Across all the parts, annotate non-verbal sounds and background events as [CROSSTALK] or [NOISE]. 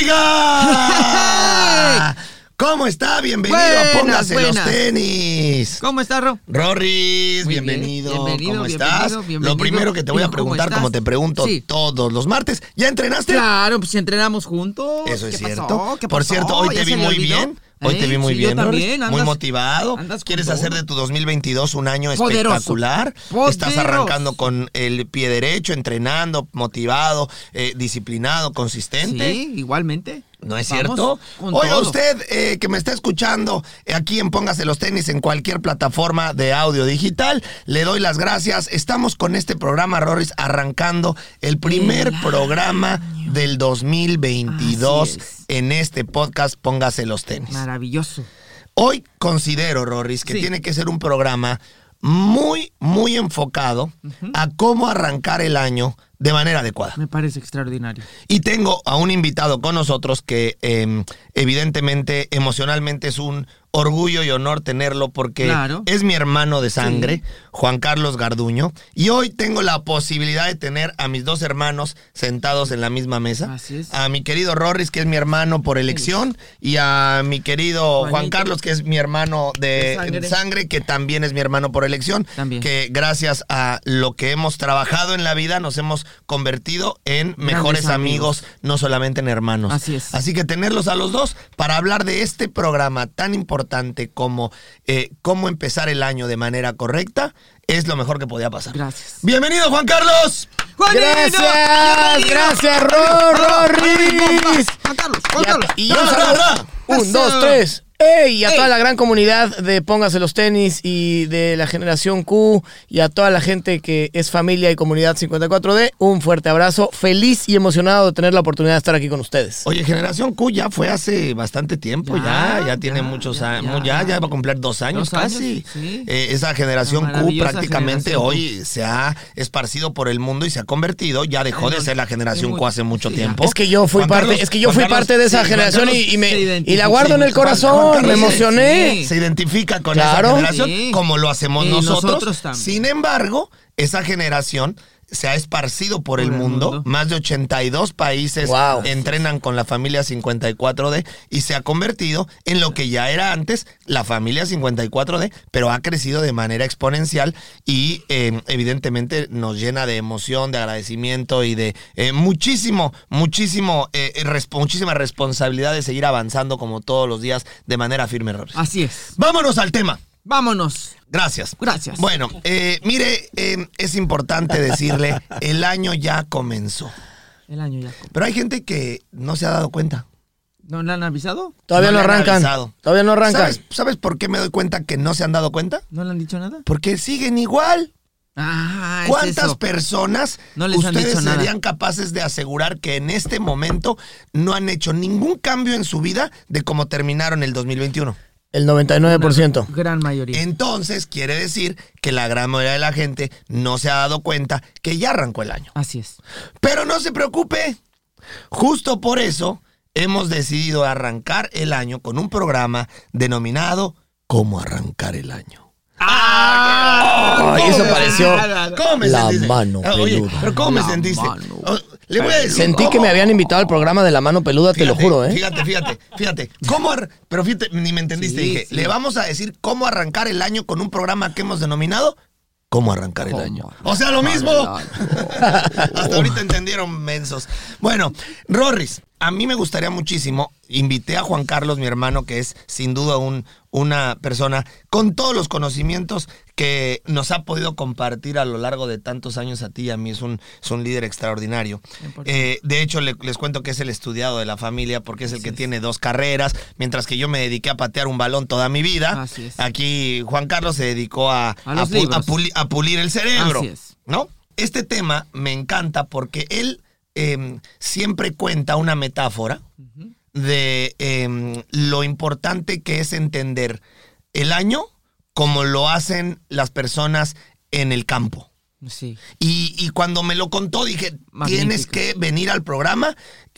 ¡Oiga! ¿Cómo está? Bienvenido a Buenas, Póngase los buenas. tenis. ¿Cómo estás, Ro? Rorris, Muy bien, bienvenido. bienvenido, ¿Cómo bienvenido, estás? bienvenido. Lo primero que te voy ¿Y a preguntar, estás? como te pregunto Sí. todos los martes, ¿ya entrenaste? Claro, pues si entrenamos juntos. Eso es ¿Qué cierto. pasó? ¿Qué Por cierto, hoy ¿Ya te vi muy olvidó? bien. Hoy te ¿Eh? vi muy Sí, bien, también. muy andas- motivado. andas con Quieres todo. hacer de tu 2022 un año Poderoso. espectacular. Estás Poderoso. arrancando con el pie derecho, entrenando, motivado, eh, disciplinado, consistente. Sí, igualmente. ¿No es Vamos cierto? Oiga todo. usted eh, que me está escuchando eh, aquí en Póngase los tenis en cualquier plataforma de audio digital, le doy las gracias. Estamos con este programa, Rorris, arrancando el primer El programa del 2022 Así es. en este podcast Póngase los tenis. Maravilloso. Hoy considero, Rorris, que Sí. tiene que ser un programa muy, muy enfocado a cómo arrancar el año de manera adecuada. Me parece extraordinario. Y tengo a un invitado con nosotros que eh, evidentemente emocionalmente es un orgullo y honor tenerlo porque Claro. es mi hermano de sangre, Juan Carlos Garduño. Y hoy tengo la posibilidad de tener a mis dos hermanos sentados en la misma mesa. Así es. A mi querido Rorris, que es mi hermano por elección, y a mi querido Juan. Carlos, que es mi hermano de, De sangre. sangre, que también es mi hermano por elección. También. Que gracias a lo que hemos trabajado en la vida nos hemos convertido en mejores amigos. amigos. no solamente en hermanos. Así es. Así que tenerlos a los dos para hablar de este programa tan importante como eh, cómo empezar el año de manera correcta es lo mejor que podía pasar. Gracias. Bienvenido Juan Carlos. ¡Juanito! Gracias, gracias, Ro- Rorris. Juan Carlos, Juan Carlos. Y un dos, tres. ¡Ey! Y a Ey. toda la gran comunidad de Póngase los tenis y de la generación Q y a toda la gente que es familia y comunidad 54D, un fuerte abrazo. Feliz y emocionado de tener la oportunidad de estar aquí con ustedes. Oye, Generación Q ya fue hace bastante tiempo, ya, Ya, ya, tiene ya, muchos ya, años, ya. ya, ya va a cumplir dos años Dos años, casi. sí. Eh, esa Generación Q prácticamente Generación Q. hoy se ha esparcido por el mundo y se ha convertido, ya dejó de ser la Generación Q hace mucho sí, tiempo. Es que yo fui Juan parte, Carlos- es que yo fui Carlos- parte de esa sí, generación Carlos y, y me y la guardo en el Juan- corazón, Me se- emocioné. sí. se identifica con Claro. esa generación Sí. como lo hacemos Y nosotros. nosotros también. Sin embargo, esa generación se ha esparcido por, el, el mundo. mundo. Más de 82 países Wow. entrenan con la familia 54D y se ha convertido en lo que ya era antes la familia 54D, pero ha crecido de manera exponencial y eh, evidentemente nos llena de emoción, de agradecimiento y de eh, muchísimo, muchísimo, eh, resp- muchísima responsabilidad de seguir avanzando como todos los días de manera firme. Rory. Así es. Vámonos al tema. Vámonos. Gracias. Gracias. Bueno, eh, mire, eh, es importante decirle, el año ya comenzó. El año ya. Pero hay gente que no se ha dado cuenta. ¿No le han avisado? Todavía No no, le han arrancan. avisado. Todavía no arrancan. ¿Sabes, ¿Sabes por qué me doy cuenta que no se han dado cuenta? ¿No le han dicho nada? Porque siguen igual. Ah, es ¿Cuántas eso. personas No les han ustedes nada. serían capaces de asegurar que en este momento no han hecho ningún cambio en su vida de cómo terminaron el 2021? El 99%. Gran mayoría. Entonces quiere decir que la gran mayoría de la gente no se ha dado cuenta que ya arrancó el año. Así es. Pero no se preocupe. Justo por eso hemos decidido arrancar el año con un programa denominado ¿Cómo arrancar el año? ¡Ah! Ay, eso pareció ¿Cómo me la sentiste? mano Ah, Oye, peluda. pero ¿cómo me La sentiste? mano. Le voy a decir. Sentí que me habían invitado al programa de la mano peluda, te lo juro, ¿eh? Fíjate, fíjate, fíjate. ¿Cómo Pero fíjate, ni me entendiste. Sí, Dije, sí. le vamos a decir cómo arrancar el año con un programa que hemos denominado ¿Cómo arrancar el ¿Cómo año? O sea, lo mismo. [LAUGHS] Hasta ahorita entendieron, mensos. Bueno, Rorris, a mí me gustaría muchísimo. Invité a Juan Carlos, mi hermano, que es sin duda un, una persona con todos los conocimientos que nos ha podido compartir a lo largo de tantos años a ti y a mí. Es un, es un líder extraordinario. Eh, de hecho, le- les cuento que es el estudiado de la familia porque es el que tiene dos carreras, mientras que yo me dediqué a patear un balón toda mi vida. Así es. Aquí Juan Carlos se dedicó a, A los pu- a libros. puli- a pulir el cerebro. Así es. ¿No? Este tema me encanta porque él eh, siempre cuenta una metáfora de eh, lo importante que es entender el año como lo hacen las personas en el campo. Sí. Y, y cuando me lo contó dije, Magnífico. tienes que venir al programa,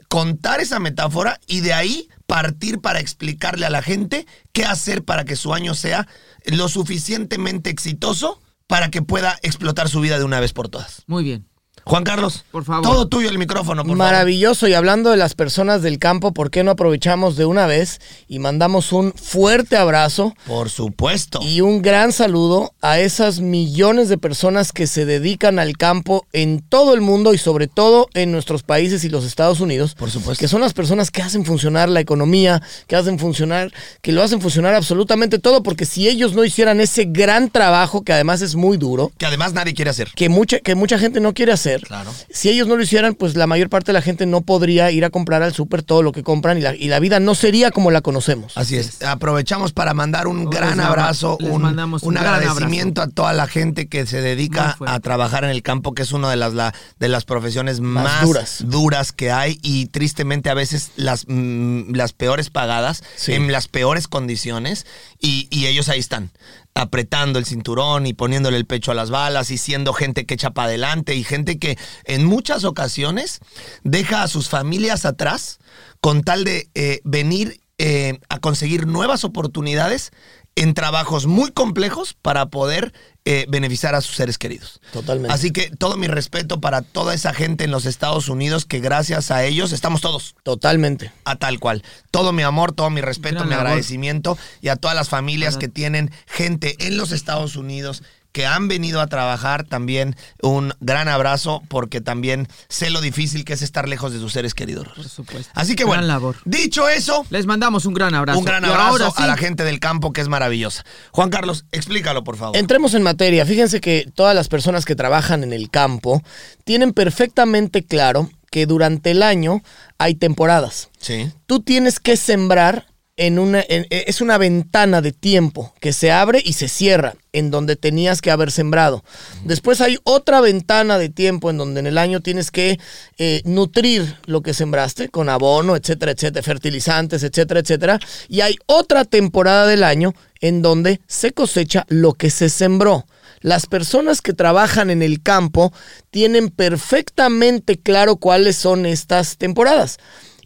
contar esa metáfora y de ahí partir para explicarle a la gente qué hacer para que su año sea lo suficientemente exitoso para que pueda explotar su vida de una vez por todas. Muy bien. Juan Carlos, Por favor. todo tuyo el micrófono, por Maravilloso. Y hablando de las personas del campo, ¿por qué no aprovechamos de una vez y mandamos un fuerte abrazo. Por supuesto. y un gran saludo a esas millones de personas que se dedican al campo en todo el mundo y sobre todo en nuestros países y los Estados Unidos? Por supuesto. Que son las personas que hacen funcionar la economía, que hacen funcionar, que lo hacen funcionar absolutamente todo, porque si ellos no hicieran ese gran trabajo, que además es muy duro, Que además nadie quiere hacer. que mucha, que mucha gente no quiere hacer. Claro. Si ellos no lo hicieran, pues la mayor parte de la gente no podría ir a comprar al súper todo lo que compran y la, y la vida no sería como la conocemos. Así es. Aprovechamos para mandar un gran abrazo, un, un agradecimiento a toda la gente que se dedica a trabajar en el campo, que es una de las, la- de las profesiones Más más, duras. duras. que hay y tristemente a veces las, mm, las peores pagadas, Sí. en las peores condiciones y, y ellos ahí están apretando el cinturón y poniéndole el pecho a las balas y siendo gente que echa para adelante y gente que en muchas ocasiones deja a sus familias atrás con tal de eh, venir eh, a conseguir nuevas oportunidades en trabajos muy complejos para poder eh, beneficiar a sus seres queridos. Totalmente. Así que todo mi respeto para toda esa gente en los Estados Unidos que gracias a ellos estamos todos Totalmente. a tal cual. Todo mi amor, todo mi respeto, Gran mi agradecimiento y a todas las familias que tienen gente en los Estados Unidos que han venido a trabajar también un gran abrazo porque también sé lo difícil que es estar lejos de sus seres queridos. Por supuesto. Así que Gran bueno, labor. dicho eso, Les mandamos un gran abrazo. un gran abrazo ahora sí, a la gente del campo que es maravillosa. Juan Carlos, explícalo por favor. Entremos en materia. Fíjense que todas las personas que trabajan en el campo tienen perfectamente claro que durante el año hay temporadas. Sí. Tú tienes que sembrar en una en- eh, es una ventana de tiempo que se abre y se cierra en donde tenías que haber sembrado. Después hay otra ventana de tiempo en donde en el año tienes que eh, nutrir lo que sembraste con abono, etcétera, etcétera, fertilizantes, etcétera, etcétera. Y hay otra temporada del año en donde se cosecha lo que se sembró. Las personas que trabajan en el campo tienen perfectamente claro cuáles son estas temporadas.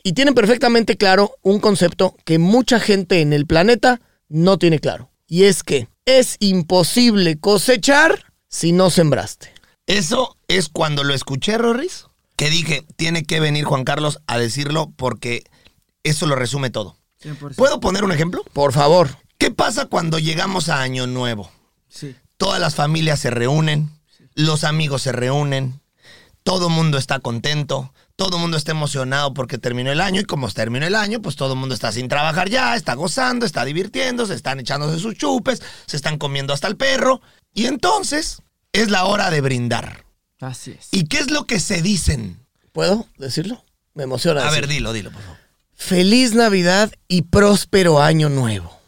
Y tienen perfectamente claro un concepto que mucha gente en el planeta no tiene claro. Y es que es imposible cosechar si no sembraste. Eso es cuando lo escuché, Rorris, que dije, tiene que venir Juan Carlos a decirlo porque eso lo resume todo. 100%. ¿Puedo poner un ejemplo? Por favor. ¿Qué pasa cuando llegamos a Año Nuevo? Sí. Todas las familias se reúnen, los amigos se reúnen, todo el mundo está contento, todo el mundo está emocionado porque terminó el año y como terminó el año, pues todo el mundo está sin trabajar ya, está gozando, está divirtiéndose, están echándose sus chupes, se están comiendo hasta el perro y entonces es la hora de brindar. Así es. ¿Y qué es lo que se dicen? ¿Puedo decirlo? Me emociona. A ver, dilo, dilo, por favor. Feliz Navidad y próspero año nuevo.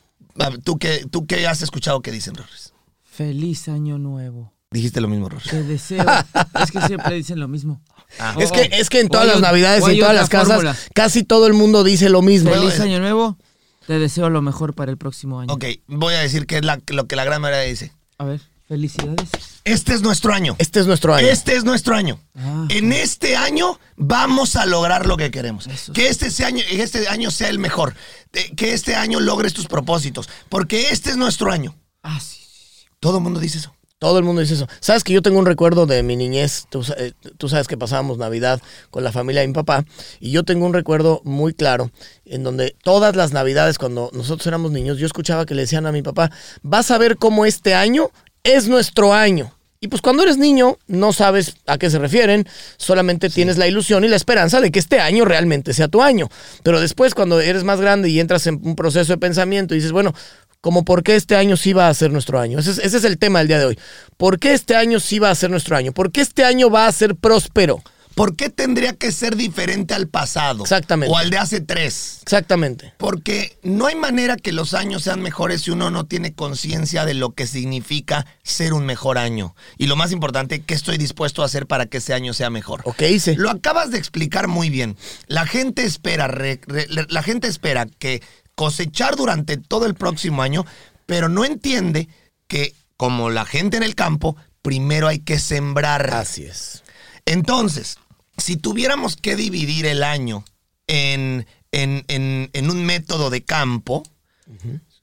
¿Tú qué, ¿Tú qué has escuchado que dicen, Rorris? Feliz año nuevo. Dijiste lo mismo, Rorris. Te deseo. es que siempre dicen lo mismo. Ah. Es que, es que en todas las un- navidades y en todas las casas, fórmula. casi todo el mundo dice lo mismo. Feliz año nuevo. Te deseo lo mejor para el próximo año. Ok, voy a decir que es la- lo que la gran mayoría dice. A ver, felicidades. Este es nuestro año. Este es nuestro año. Este es nuestro año. Ah. En este año vamos a lograr lo que queremos. Eso Que este, sea año, este año sea el mejor. Eh, Que este año logres tus propósitos. Porque este es nuestro año. Ah, sí. sí, sí. Todo el mundo dice eso. Todo el mundo dice eso. Sabes que yo tengo un recuerdo de mi niñez. Tú, eh, tú sabes que pasábamos Navidad con la familia de mi papá. Y yo tengo un recuerdo muy claro en donde todas las Navidades, cuando nosotros éramos niños, yo escuchaba que le decían a mi papá: Vas a ver cómo este año es nuestro año. Y pues cuando eres niño, no sabes a qué se refieren, solamente tienes la ilusión y la esperanza de que este año realmente sea tu año. Pero después, cuando eres más grande y entras en un proceso de pensamiento y dices, bueno, como por qué este año sí va a ser nuestro año. Ese es, ese es el tema del día de hoy. ¿Por qué este año sí va a ser nuestro año? ¿Por qué este año va a ser próspero? ¿Por qué tendría que ser diferente al pasado? Exactamente. O al de hace tres. Exactamente. Porque no hay manera que los años sean mejores si uno no tiene conciencia de lo que significa ser un mejor año. Y lo más importante, ¿qué estoy dispuesto a hacer para que ese año sea mejor? ¿O qué hice? Lo acabas de explicar muy bien. La gente espera, re- re- la gente espera que cosechar durante todo el próximo año, pero no entiende que, como la gente en el campo, primero hay que sembrar. Así es. Entonces, si tuviéramos que dividir el año en, en- en- en un método de campo,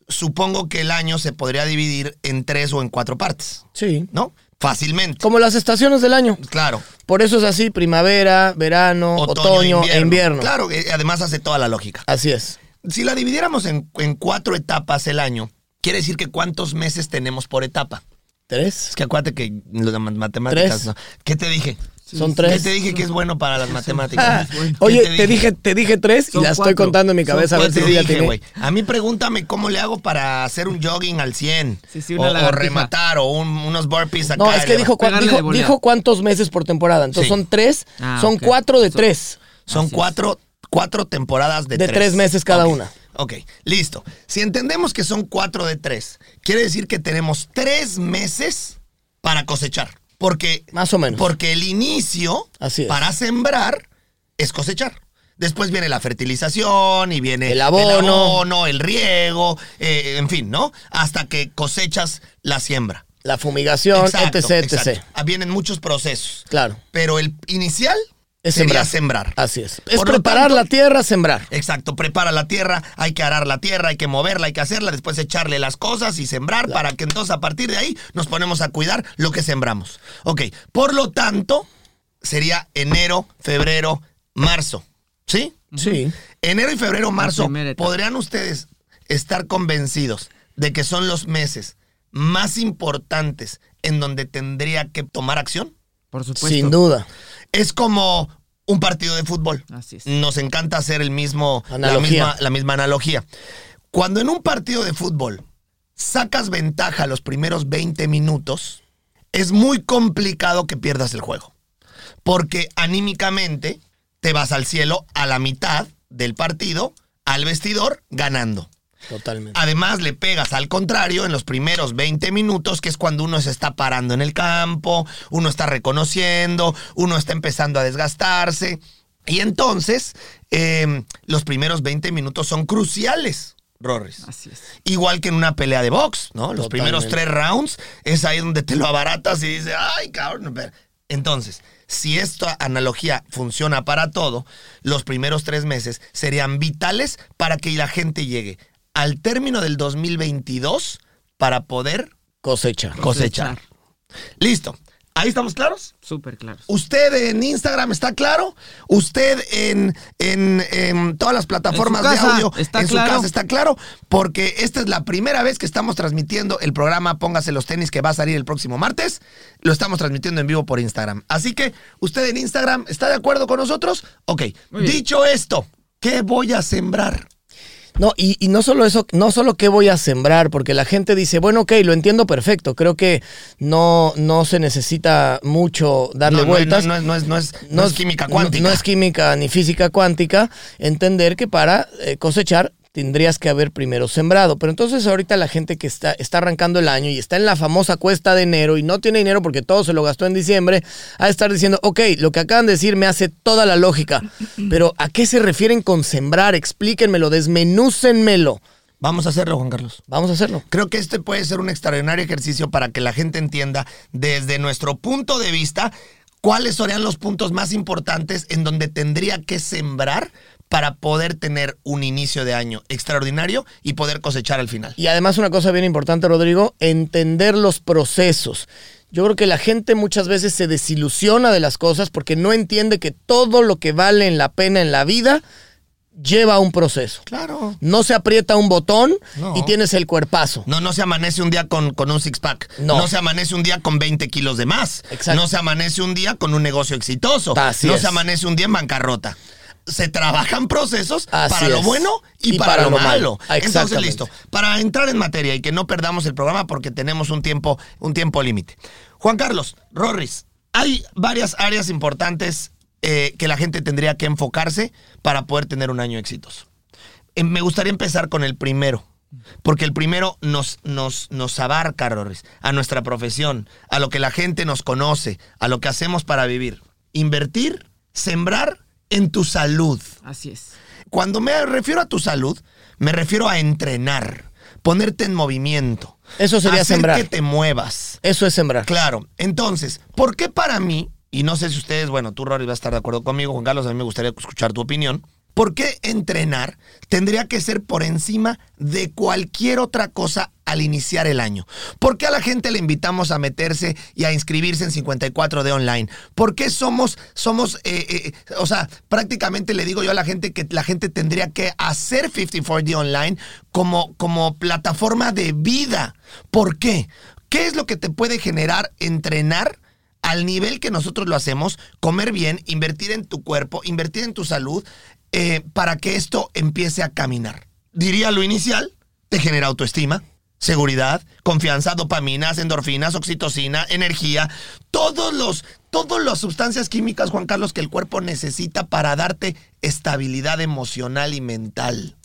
supongo que el año se podría dividir en tres o en cuatro partes, Sí. ¿no? fácilmente. Como las estaciones del año. Claro. Por eso es así, primavera, verano, otoño, e invierno. Claro, eh, además hace toda la lógica. Así es. Si la dividiéramos en, en cuatro etapas el año, quiere decir que cuántos meses tenemos por etapa. ¿Tres? Es que acuérdate que las matemáticas, Tres. ¿no? ¿Qué te dije? Son ¿Qué tres. te dije que es bueno para las matemáticas? ¿Qué Oye, te te dije, te dije tres y Son la estoy cuatro. contando en mi Son cabeza a ver ¿Qué si te dije, güey? A mí pregúntame cómo le hago para hacer un jogging al 100. Sí, sí, o, una o lagartija. rematar, o un- unos burpees acá. No, es que dijo, dijo, dijo cuántos meses por temporada. Entonces Sí. son tres, Ah, son cuatro de Son- tres. Son Así es. cuatro, cuatro temporadas de, De tres meses cada una. Ok, listo. Si entendemos que son cuatro de tres, quiere decir que tenemos tres meses para cosechar. Porque, Más o menos. Porque el inicio Así es. para sembrar es cosechar. Después viene la fertilización y viene El abono. el, abono, el riego, eh, en fin, ¿no? Hasta que cosechas la siembra. La fumigación, Exacto, etc, etc. exacto. Ah, Vienen muchos procesos. Claro. Pero el inicial Es sería sembrar. sembrar. Así es. Es Por preparar tanto- la tierra, sembrar. Exacto, prepara la tierra, hay que arar la tierra, hay que moverla, hay que hacerla, después echarle las cosas y sembrar para que entonces a partir de ahí nos ponemos a cuidar lo que sembramos. Ok, por lo tanto, sería enero, febrero, marzo. ¿Sí? Sí. Enero y febrero, marzo. ¿podrían ustedes estar convencidos de que son los meses más importantes en donde tendría que tomar acción? Por supuesto. Sin duda. Es como un partido de fútbol. Así es. Nos encanta hacer el mismo, la misma, la misma analogía. Cuando en un partido de fútbol sacas ventaja los primeros 20 minutos, es muy complicado que pierdas el juego. Porque anímicamente te vas al cielo a la mitad del partido, al vestidor, ganando. Totalmente. Además, le pegas al contrario en los primeros 20 minutos, que es cuando uno se está parando en el campo, uno está reconociendo, uno está empezando a desgastarse. Y entonces, eh, los primeros 20 minutos son cruciales, Rorris. Así es. Igual que en una pelea de box, ¿no? Los Totalmente. primeros tres rounds es ahí donde te lo abaratas y dices, ay, cabrón. pero-". Entonces, si esta analogía funciona para todo, los primeros tres meses serían vitales para que la gente llegue al término del 2022 para poder Cosecha. cosechar. Listo. ¿Ahí estamos claros? Súper claro. ¿Usted en Instagram está claro? ¿Usted en, en- en todas las plataformas de audio está en claro. su casa está claro? Porque esta es la primera vez que estamos transmitiendo el programa Póngase los tenis que va a salir el próximo martes. Lo estamos transmitiendo en vivo por Instagram. Así que, ¿usted en Instagram está de acuerdo con nosotros? Ok. Dicho esto, ¿qué voy a sembrar? No, y, y no solo eso, no solo qué voy a sembrar, porque la gente dice, bueno, ok, lo entiendo perfecto. Creo que no, no se necesita mucho darle No, vueltas. No, no es, no es- no es- no es química cuántica. No, es química ni física cuántica. Entender que para eh, cosechar tendrías que haber primero sembrado. Pero entonces ahorita la gente que está, está arrancando el año y está en la famosa cuesta de enero y no tiene dinero porque todo se lo gastó en diciembre, a estar diciendo, ok, lo que acaban de decir me hace toda la lógica. [CLEARS THROAT] Pero ¿a qué se refieren con sembrar? Explíquenmelo, desmenúcenmelo. Vamos a hacerlo, Juan Carlos. Vamos a hacerlo. Creo que este puede ser un extraordinario ejercicio para que la gente entienda desde nuestro punto de vista cuáles serían los puntos más importantes en donde tendría que sembrar para poder tener un inicio de año extraordinario y poder cosechar al final. Y además una cosa bien importante, Rodrigo, entender los procesos. Yo creo que la gente muchas veces se desilusiona de las cosas porque no entiende que todo lo que vale en la pena en la vida lleva un proceso. Claro. No se aprieta un botón No. y tienes el cuerpazo. No, no se amanece un día con, con un six-pack. No. No. se amanece un día con 20 kilos de más. Exacto. No se amanece un día con un negocio exitoso. Así no es. se amanece un día en bancarrota. Se trabajan procesos Así para lo bueno y, Y para, para lo, lo malo. malo. Entonces, listo. Para entrar en materia y que no perdamos el programa porque tenemos un tiempo, un tiempo límite. Juan Carlos, Rorris, hay varias áreas importantes eh, que la gente tendría que enfocarse para poder tener un año exitoso. Eh, me gustaría empezar con el primero. Porque el primero nos, nos, nos abarca, Rorris, a nuestra profesión, a lo que la gente nos conoce, a lo que hacemos para vivir. Invertir, sembrar en tu salud. Así es. Cuando me refiero a tu salud, me refiero a entrenar, ponerte en movimiento. Eso sería hacer sembrar. que te muevas. Eso es sembrar. Claro. Entonces, ¿por qué para mí, y no sé si ustedes, bueno, tú, Rory, vas a estar de acuerdo conmigo, Juan Carlos, a mí me gustaría escuchar tu opinión, ¿Por qué entrenar tendría que ser por encima de cualquier otra cosa al iniciar el año? ¿Por qué a la gente le invitamos a meterse y a inscribirse en 54D online? ¿Por qué somos, somos, eh, eh, o sea, prácticamente le digo yo a la gente que la gente tendría que hacer 54D online como, como plataforma de vida? ¿Por qué? ¿Qué es lo que te puede generar entrenar? al nivel que nosotros lo hacemos, comer bien, invertir en tu cuerpo, invertir en tu salud, eh, para que esto empiece a caminar. Diría lo inicial, te genera autoestima, seguridad, confianza, dopaminas, endorfinas, oxitocina, energía, todos los, todas las sustancias químicas, Juan Carlos, que el cuerpo necesita para darte estabilidad emocional y mental.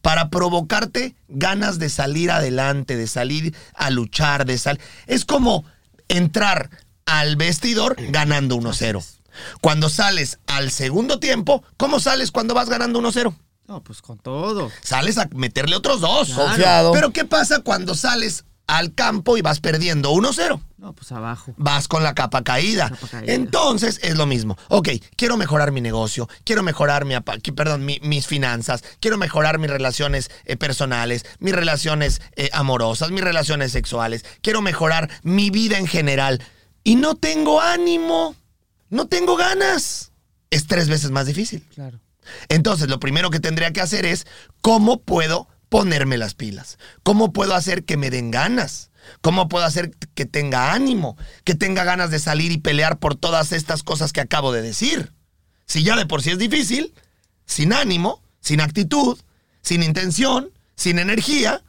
Para provocarte ganas de salir adelante, de salir a luchar, de salir. Es como entrar al vestidor ganando 1-0. Cuando sales al segundo tiempo, ¿cómo sales cuando vas ganando 1-0? No, pues con todo. Sales a meterle otros dos. Claro. Confiado. Pero ¿qué pasa cuando sales al campo y vas perdiendo 1-0? No, pues abajo. Vas con la capa caída. Capa caída. Entonces es lo mismo. Ok, quiero mejorar mi negocio, quiero mejorar mi, perdón, mi- mis finanzas, quiero mejorar mis relaciones eh, personales, mis relaciones eh, amorosas, mis relaciones sexuales, quiero mejorar mi vida en general. Y no tengo ánimo, no tengo ganas. Es tres veces más difícil. Claro. Entonces, lo primero que tendría que hacer es cómo puedo ponerme las pilas, cómo puedo hacer que me den ganas, cómo puedo hacer que tenga ánimo, que tenga ganas de salir y pelear por todas estas cosas que acabo de decir. Si ya de por sí es difícil, sin ánimo, sin actitud, sin intención, sin energía,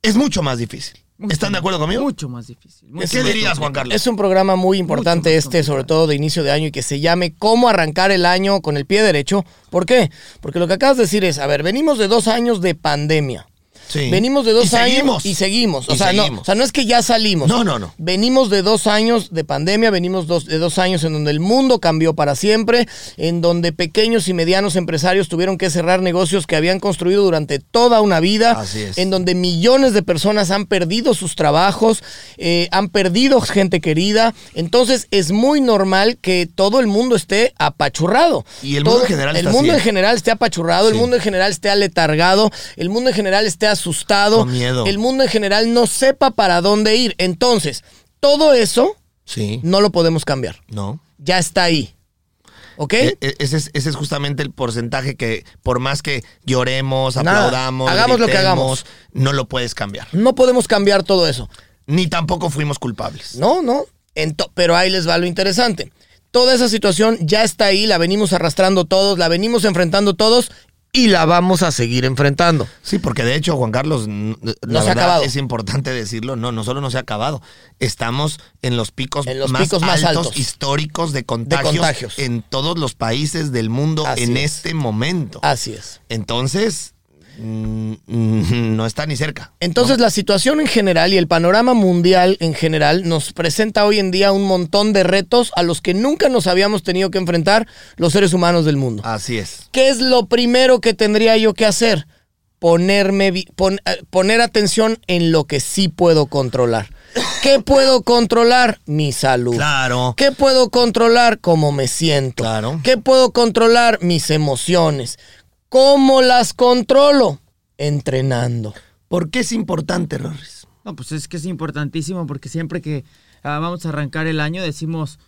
es mucho más difícil. Mucho ¿Están de acuerdo conmigo? Mucho más difícil. mucho ¿Qué más dirías, Juan. Carlos? Es un programa muy importante este, sobre todo de inicio de año y que se llame Cómo arrancar el año con el pie derecho. ¿Por qué? Porque lo que acabas de decir es, a ver, venimos de dos años de pandemia. Sí. Venimos de dos Y años seguimos. y seguimos. O Y sea, no, o sea, no es que ya salimos. No, no, no. Venimos de dos años de pandemia, venimos dos- de dos años en donde el mundo cambió para siempre, en donde pequeños y medianos empresarios tuvieron que cerrar negocios que habían construido durante toda una vida, Así es. en donde millones de personas han perdido sus trabajos, eh, han perdido gente querida. Entonces es muy normal que todo el mundo esté apachurrado. Y el mundo en general El está mundo así, en general esté apachurrado, el mundo en general esté aletargado, el mundo en general esté asustado, Con miedo. el mundo en general no sepa para dónde ir. Entonces, todo eso Sí. no lo podemos cambiar. No. Ya está ahí. ¿Ok? E- e- Ese es, ese es justamente el porcentaje que por más que lloremos, Nada, aplaudamos, hagamos lo que hagamos. no lo puedes cambiar. no podemos cambiar todo eso. Ni tampoco fuimos culpables. No, no. Ento- pero ahí les va lo interesante. Toda esa situación ya está ahí, la venimos arrastrando todos, la venimos enfrentando todos y la vamos a seguir enfrentando. Sí, porque de hecho, Juan Carlos, No se ha acabado. es importante decirlo, no, no solo no se ha acabado, estamos en los picos, En los más, picos más altos, altos. históricos de contagios, contagios. en todos los países del mundo Así en es. este momento. Así es. Entonces, mm, mm, [LAUGHS] no está ni cerca. Entonces la situación en general y el panorama mundial en general nos presenta hoy en día un montón de retos a los que nunca nos habíamos tenido que enfrentar los seres humanos del mundo. Así es. ¿Qué es lo primero que tendría yo que hacer? Ponerme, pon- eh, poner atención en lo que sí puedo controlar. ¿Qué puedo controlar? Mi salud. Claro. ¿Qué puedo controlar? Cómo me siento. Claro. ¿Qué puedo controlar? Mis emociones. ¿Cómo las controlo? Entrenando. ¿Por qué es importante, Rorris? No, pues es que es importantísimo porque siempre que ah, vamos a arrancar el año decimos,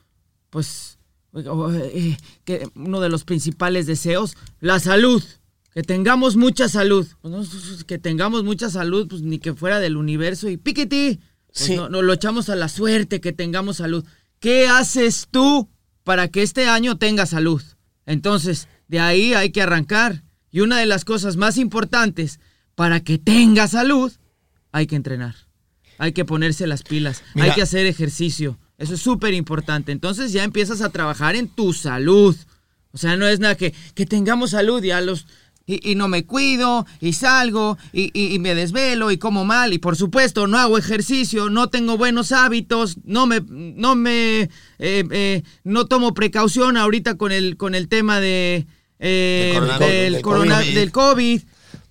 pues, oh, eh, que uno de los principales deseos, la salud. Que tengamos mucha salud. Pues no, que tengamos mucha salud, pues ni que fuera del universo y piquete. Pues Sí. no, no, lo echamos a la suerte que tengamos salud. ¿Qué haces tú para que este año tenga salud? Entonces, de ahí hay que arrancar. Y una de las cosas más importantes para que tenga salud, hay que entrenar. Hay que ponerse las pilas. Mira. Hay que hacer ejercicio. Eso es súper importante. Entonces ya empiezas a trabajar en tu salud. O sea, no es nada que, que tengamos salud y a los... Y, y no me cuido, y salgo, y, y- y me desvelo, y como mal, y por supuesto no hago ejercicio, no tengo buenos hábitos, no me, no me, eh, eh, no tomo precaución ahorita con el, con el tema de, eh, Del coronavirus, del, del corona- COVID. del COVID.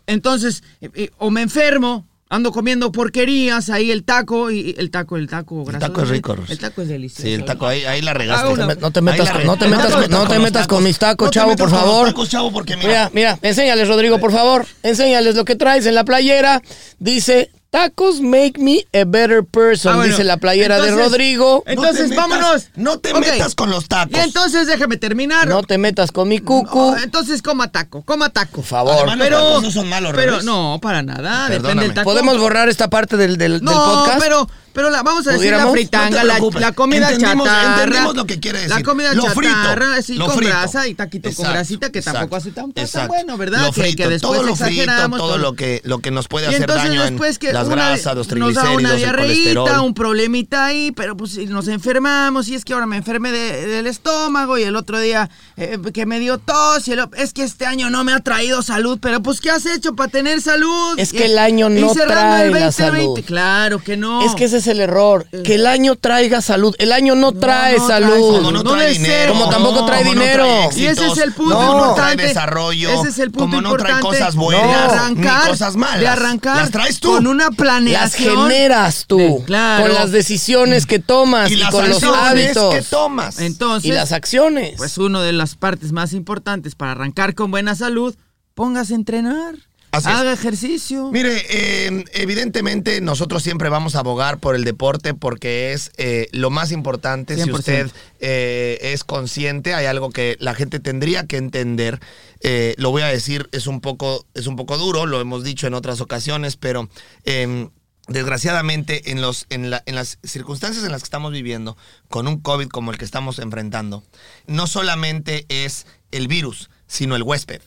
Entonces, eh, eh, o me enfermo, ando comiendo porquerías, ahí el taco, y el taco, el taco El grasoso. taco es rico, Ros. El taco es delicioso. Sí, el taco, ahí, ahí la regaste. Ah. No te metas, la no te metas, con- no te los metas con mis tacos, No chavo, metas por con los favor. tacos, chavo, porque mira, Mira, mira, enséñales, Rodrigo, por favor. Enséñales lo que traes en la playera. Dice, tacos make me a better person. Ah, bueno. Dice la playera de Entonces- Rodrigo. no Entonces, metas- vámonos. No te metas con los tacos. Y entonces déjame terminar. No te metas con mi cucu. No, entonces coma taco, coma taco. Por favor. Además, los Pero, tacos no son malos, pero no, para nada. Depende Perdóname. del taco. ¿Podemos borrar esta parte del, del, del No, podcast? pero, pero la, vamos a decir la fritanga, No la, la comida Entendimos- chatarra. entendimos lo que quiere decir. La comida Lo frito, chatarra, sí, lo con frito. grasa y taquito con Exacto, grasita, que tampoco hace tan, tan exacto. bueno, ¿verdad? Lo Que- frito, que, después todo lo frito, exageramos. todo lo que, lo que nos puede y hacer entonces daño después en que las una- grasas, los nos da una triglicéridos, diarreíta, un problemita ahí, pero pues nos enfermamos y es que ahora me enfermé de- del estómago y el otro día eh, que me dio tos y el es que este año no me ha traído salud, pero pues ¿qué has hecho para tener salud? Es que el año no trae el la 2020, salud. Claro que no. Es que ese es el error. Que el año traiga salud. El año no, trae, no trae salud. Como no No trae dinero. ser. Como tampoco trae como no dinero. trae Y ese es el punto como no importante. trae desarrollo. Ese es el punto como no trae importante cosas de buenas. arrancar, ni cosas malas. de arrancar Las traes tú. con una Las planeación. generas tú. de- claro. Con las decisiones que tomas y, y las con los hábitos. que tomas. Entonces, y las acciones. pues una de las partes más importantes para arrancar con buena salud, póngase a entrenar. Así es. haga ejercicio. Mire, eh, evidentemente nosotros siempre vamos a abogar por el deporte porque es eh, lo más importante. Si 100%. usted eh, es consciente, hay algo que la gente tendría que entender. Lo voy a decir, es un poco, es un poco duro, lo hemos dicho en otras ocasiones, pero eh, desgraciadamente en, los, en, la- en las circunstancias en las que estamos viviendo, con un COVID como el que estamos enfrentando, no solamente es el virus, sino el huésped.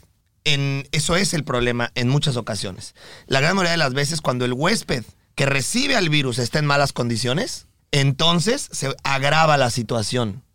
Eso es el problema en muchas ocasiones. La gran mayoría de las veces cuando el huésped que recibe al virus está en malas condiciones, entonces se agrava la situación.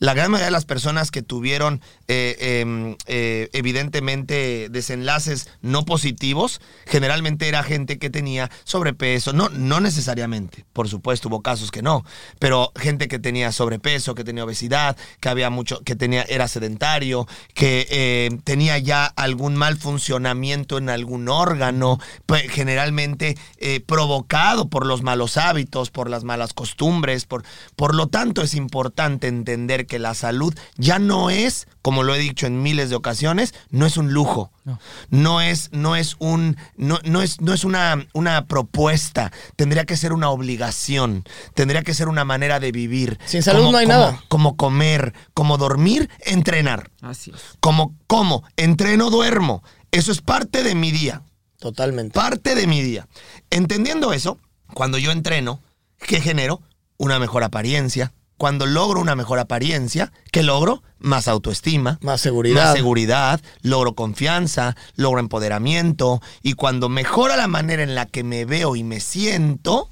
La gran mayoría de las personas que tuvieron eh, em, eh, evidentemente desenlaces no positivos, generalmente era gente que tenía sobrepeso, no, no necesariamente, por supuesto hubo casos que no, pero gente que tenía sobrepeso, que tenía obesidad, que había mucho, que tenía, era sedentario, que eh, tenía ya algún mal funcionamiento en algún órgano, pues, generalmente provocado por los malos hábitos, por las malas costumbres, por, por lo tanto es importante entender que la salud ya no es, como lo he dicho en miles de ocasiones, no es un lujo. No, es, no es un, no, no es, no es una, una propuesta. Tendría que ser una obligación. Tendría que ser una manera de vivir. Sin salud no hay como- nada. Como comer, como dormir, entrenar. Así es. Como, como, entreno, duermo. Eso es parte de mi día Totalmente. parte de mi día. Entendiendo eso, cuando yo entreno, ¿qué genero? Una mejor apariencia. Cuando logro una mejor apariencia, ¿qué logro? Más autoestima. Más seguridad. Más seguridad, logro confianza, logro empoderamiento. Y cuando mejora la manera en la que me veo y me siento,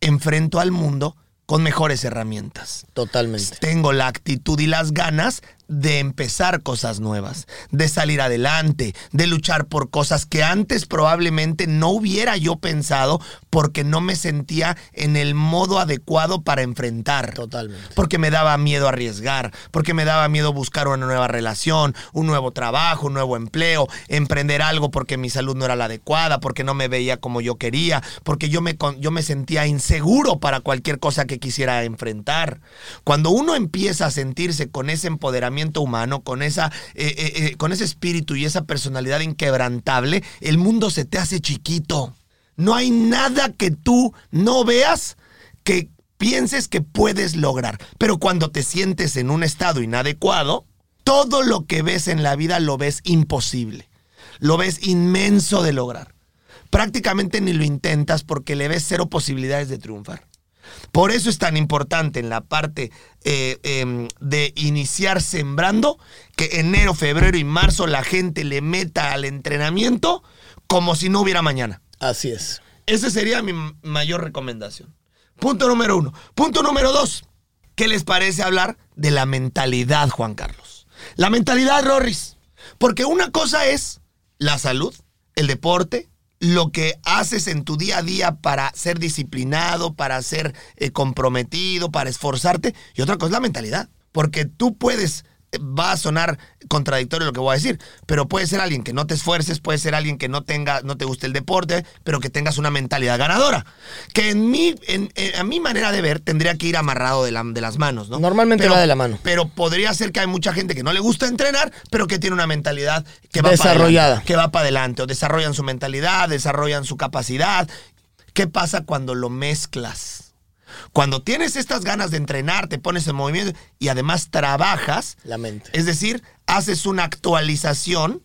enfrento al mundo con mejores herramientas Totalmente. tengo la actitud y las ganas de empezar cosas nuevas, de salir adelante, de luchar por cosas que antes probablemente no hubiera yo pensado porque no me sentía en el modo adecuado para enfrentar. Totalmente. Porque me daba miedo arriesgar, porque me daba miedo buscar una nueva relación, un nuevo trabajo, un nuevo empleo, emprender algo porque mi salud no era la adecuada, porque no me veía como yo quería, porque yo me, yo me sentía inseguro para cualquier cosa que quisiera enfrentar. Cuando uno empieza a sentirse con ese empoderamiento humano, con, esa, eh, eh, eh, con ese espíritu y esa personalidad inquebrantable, el mundo se te hace chiquito. No hay nada que tú no veas que pienses que puedes lograr. Pero cuando te sientes en un estado inadecuado, todo lo que ves en la vida lo ves imposible. Lo ves inmenso de lograr. Prácticamente ni lo intentas porque le ves cero posibilidades de triunfar. Por eso es tan importante en la parte eh, em, de iniciar sembrando que enero, febrero y marzo la gente le meta al entrenamiento como si no hubiera mañana. Así es. Esa sería mi mayor recomendación. Punto número uno. Punto número dos. ¿Qué les parece hablar de la mentalidad, Juan Carlos? La mentalidad, Rorris. Porque una cosa es la salud, el deporte, lo que haces en tu día a día para ser disciplinado, para ser eh, comprometido, para esforzarte. Y otra cosa es la mentalidad. Porque tú puedes va a sonar contradictorio lo que voy a decir, pero puede ser alguien que no te esfuerces, puede ser alguien que no tenga, no te guste el deporte, pero que tengas una mentalidad ganadora. Que en mi, en, en- a mi manera de ver, tendría que ir amarrado de, la- de las manos, ¿no? Normalmente Pero- va de la mano. Pero podría ser que hay mucha gente que no le gusta entrenar, pero que tiene una mentalidad que va para Desarrollada. adelante, que va para adelante, o desarrollan su mentalidad, desarrollan su capacidad. ¿Qué pasa cuando lo mezclas? Cuando tienes estas ganas de entrenar, te pones en movimiento y además trabajas, La mente. es decir, haces una actualización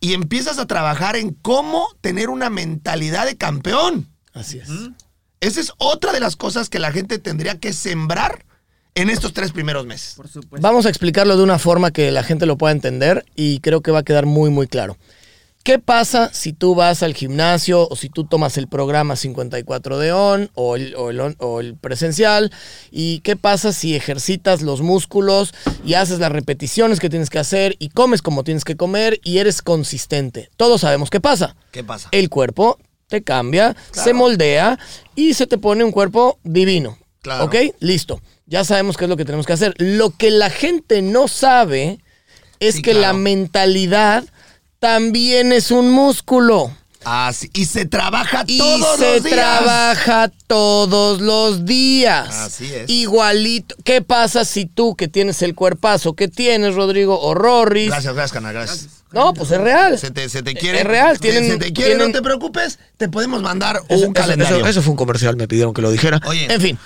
y empiezas a trabajar en cómo tener una mentalidad de campeón. Así es. Esa es otra de las cosas que la gente tendría que sembrar en estos tres primeros meses. Por supuesto. Vamos a explicarlo de una forma que la gente lo pueda entender y creo que va a quedar muy, muy claro. ¿Qué pasa si tú vas al gimnasio o si tú tomas el programa 54 de ON o el, o el on- o el presencial? ¿Y qué pasa si ejercitas los músculos y haces las repeticiones que tienes que hacer y comes como tienes que comer y eres consistente? Todos sabemos qué pasa. ¿Qué pasa? El cuerpo te cambia, se moldea y se te pone un cuerpo divino. Claro. ¿Ok? Listo. Ya sabemos qué es lo que tenemos que hacer. Lo que la gente no sabe es Sí, que la mentalidad también es un músculo. Ah, sí, Y se trabaja Y todos se los días. trabaja todos los días. Así es. Igualito. ¿Qué pasa si tú que tienes el cuerpazo que tienes, Rodrigo, o Rorris? Gracias, gracias, canal, gracias. No, pues es real. Se te, se te quiere. Es real, tienen- se te quiere, tienen- no te preocupes. Te podemos mandar Eso, un eso- calendario. eso- eso fue un comercial, me pidieron que lo dijera. Oye, En fin.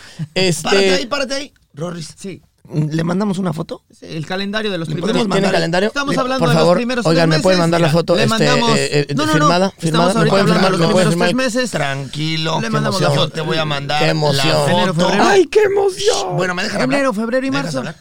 párate ahí, Este. párate ahí. Rorris, Sí. ¿Le mandamos una foto? El calendario de los ¿Le primeros. ¿Tiene calendario? Estamos hablando por de favor, los primeros Oigan, ¿me pueden mandar la foto este, mandamos- eh, eh, no, no, firmada? ¿Firmada? ¿Me pueden firmar? ¿Me los pueden firmar? meses. Tranquilo. Le mandamos la foto. te voy a mandar Qué emoción. la foto. ¡Ay, qué emoción! Bueno, me dejan. Enero, febrero y ¿Me dejas marzo.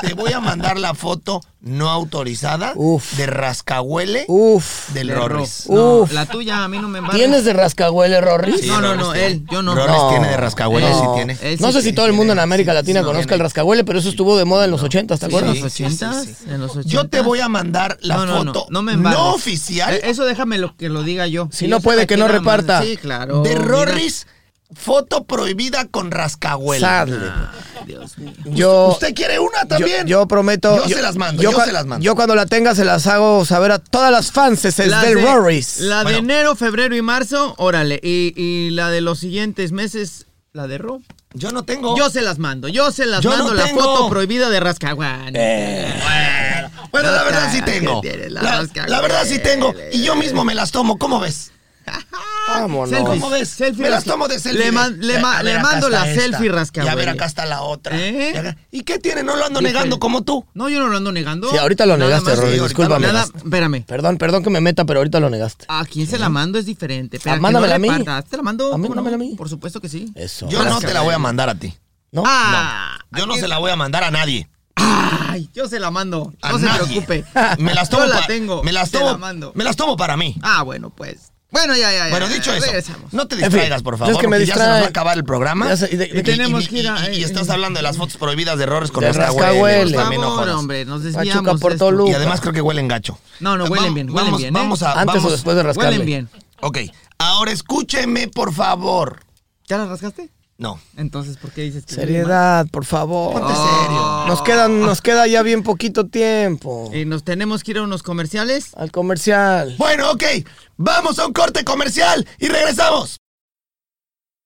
Te voy a mandar la foto no autorizada Uf. de rascahuele Uf. del Rorris. No, Uf. la tuya a mí no me embarga. ¿Tienes de rascahuele, Rorris? Sí, No, no, no, él, yo no. Rorris No. tiene de rascahuele, No. sí tiene. Él No sí sé si todo el mundo en América Latina conozca tiene. el rascahuele, pero eso estuvo de moda en los 80, ¿te Sí, en acuerdas? los Sí, sí, 80 sí, sí. en los 80 Yo te voy a mandar la no, no, foto no, no me embargues. oficial Eh, Eso déjame lo que lo diga yo. Si no puede, que no reparta. Sí, claro. de. Rorris, foto prohibida con rascahuele. Sadly. Dios mío. Yo, ¿Usted quiere una también? Yo, yo prometo. Yo se las mando, yo se las mando. Yo cuando la tenga se las hago saber a todas las fans Las del de- Rorris. La Bueno. de enero, febrero y marzo, órale. Y, y la de los siguientes meses, la de Ro. Yo no tengo. Yo se las mando, yo se las Yo no mando la tengo. foto prohibida de Rascahuán. Bueno, la verdad sí ¿Qué tengo. la la verdad sí tengo. Y yo mismo me las tomo. ¿Cómo ves? Vámonos. Selfie. ¿Cómo ves? Selfie me las rasca- tomo de selfie. Le man- le A ma- ver, le acá mando la esta. selfie rascahuele. Y a ver, acá está la otra. ¿Eh? Y acá- ¿Y qué tiene? No lo ando negando como tú. No, yo no lo ando negando. Sí, ahorita lo Nada negaste, más- Rorris, sí, ahorita discúlpame. Nada, espérame. Perdón, perdón que me meta, pero ahorita lo negaste. A quien se la mando es diferente. Pero Ah, mándamela a mí. Te la mando. A a mí. Por supuesto que sí. Eso. Yo no te la voy a mandar a ti. ¿No? Ah, Yo no se la voy a mandar a nadie. Ay, yo se la mando. A no se nadie. preocupe. [LAUGHS] Me las tomo Yo la tengo. Me las se tomo. la mando. Me las tomo para mí. Ah, bueno, pues. Bueno, ya, ya, ya. Bueno, dicho eso, regresamos. no te En fin, distraigas, por favor, es que me porque ya se nos va a acabar el programa. Ya sé, y de- de Y- que- y- tenemos y- que ir a- y- y estás hablando de las fotos prohibidas de errores con De rascahuele. rascahuele. Por También no favor, jodas. hombre, nos Pachuca desviamos. por de esto. Toluca. Y además creo que huelen gacho. No, no, huelen bien, huelen vamos, bien, ¿eh? Vamos a. Antes vamos- o después de rascarle. Huelen bien. Ok, ahora escúcheme, por favor. ¿Ya la rascaste? No. Entonces, ¿por qué dices que Seriedad, por favor. Ponte serio. Nos, quedan, nos queda ya bien poquito tiempo. Eh, nos tenemos que ir a unos comerciales. Al comercial. Bueno, ok. Vamos a un corte comercial y regresamos.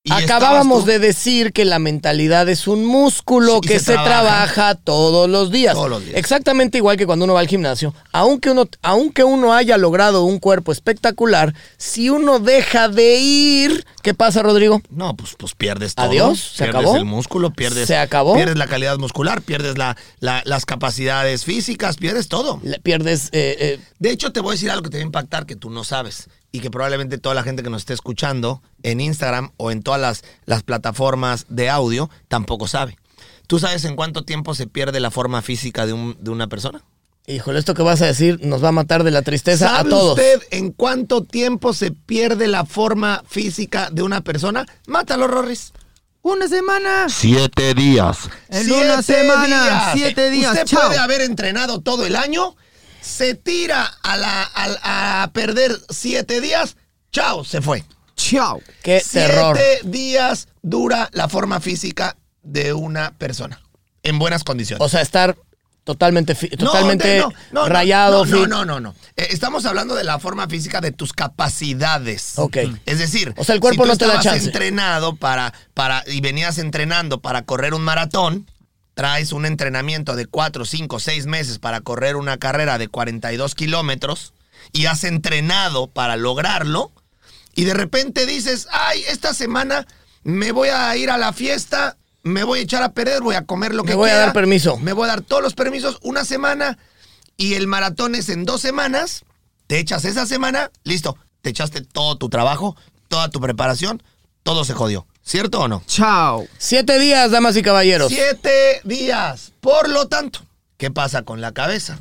Y Acabábamos de decir que la mentalidad es un músculo Sí, que se se, trabaja. trabaja todos los días. Todos los días. Exactamente igual que cuando uno va al gimnasio. Aunque uno, aunque uno haya logrado un cuerpo espectacular, si uno deja de ir, ¿qué pasa, Rodrigo? No, pues, pues pierdes todo. Adiós, ¿se pierdes acabó? el músculo, pierdes. ¿Se acabó? Pierdes la calidad muscular, pierdes la, la- las capacidades físicas, pierdes todo. Le- Pierdes. eh, eh, De hecho, te voy a decir algo que te va a impactar que tú no sabes y que probablemente toda la gente que nos esté escuchando en Instagram o en todas las, las plataformas de audio tampoco sabe. ¿Tú sabes en cuánto tiempo se pierde la forma física de, un- de una persona? híjole, esto que vas a decir nos va a matar de la tristeza a ¿Sabe todos. usted en cuánto tiempo se pierde la forma física de una persona? Mátalo, Rorris. Una semana. Siete días. En una semana. días. Siete días. Usted Chao. puede haber entrenado todo el año, se tira a, la, a- a perder siete días, chao, se fue. Chao. Qué terror. Siete días dura la forma física de una persona. En buenas condiciones. O sea, estar totalmente, No, totalmente te- no, no, no, rayado, No, no, no, no, no. Eh, estamos hablando de la forma física de tus capacidades. Ok. Es decir, O sea, el cuerpo si tú no te da estabas chance. entrenado para, para, y venías entrenando para correr un maratón, traes un entrenamiento de 4, 5, 6 meses para correr una carrera de 42 kilómetros y has entrenado para lograrlo, y de repente dices, ay, esta semana me voy a ir a la fiesta, me voy a echar a perder, voy a comer lo Me que voy a quiera, dar permiso. Me voy a dar todos los permisos una semana y el maratón es en dos semanas, te echas esa semana, listo, te echaste todo tu trabajo, toda tu preparación, todo se jodió. ¿Cierto o no? Chao. Siete días, damas y caballeros. Siete días. Por lo tanto, ¿qué pasa con la cabeza?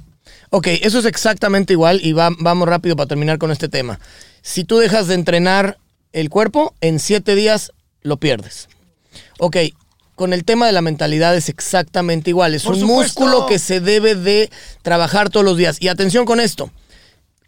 Ok, eso es exactamente igual y va- vamos rápido para terminar con este tema. Si tú dejas de entrenar el cuerpo, en siete días lo pierdes. Ok, con el tema de la mentalidad es exactamente igual. Es Por un supuesto. músculo que se debe de trabajar todos los días. Y atención con esto.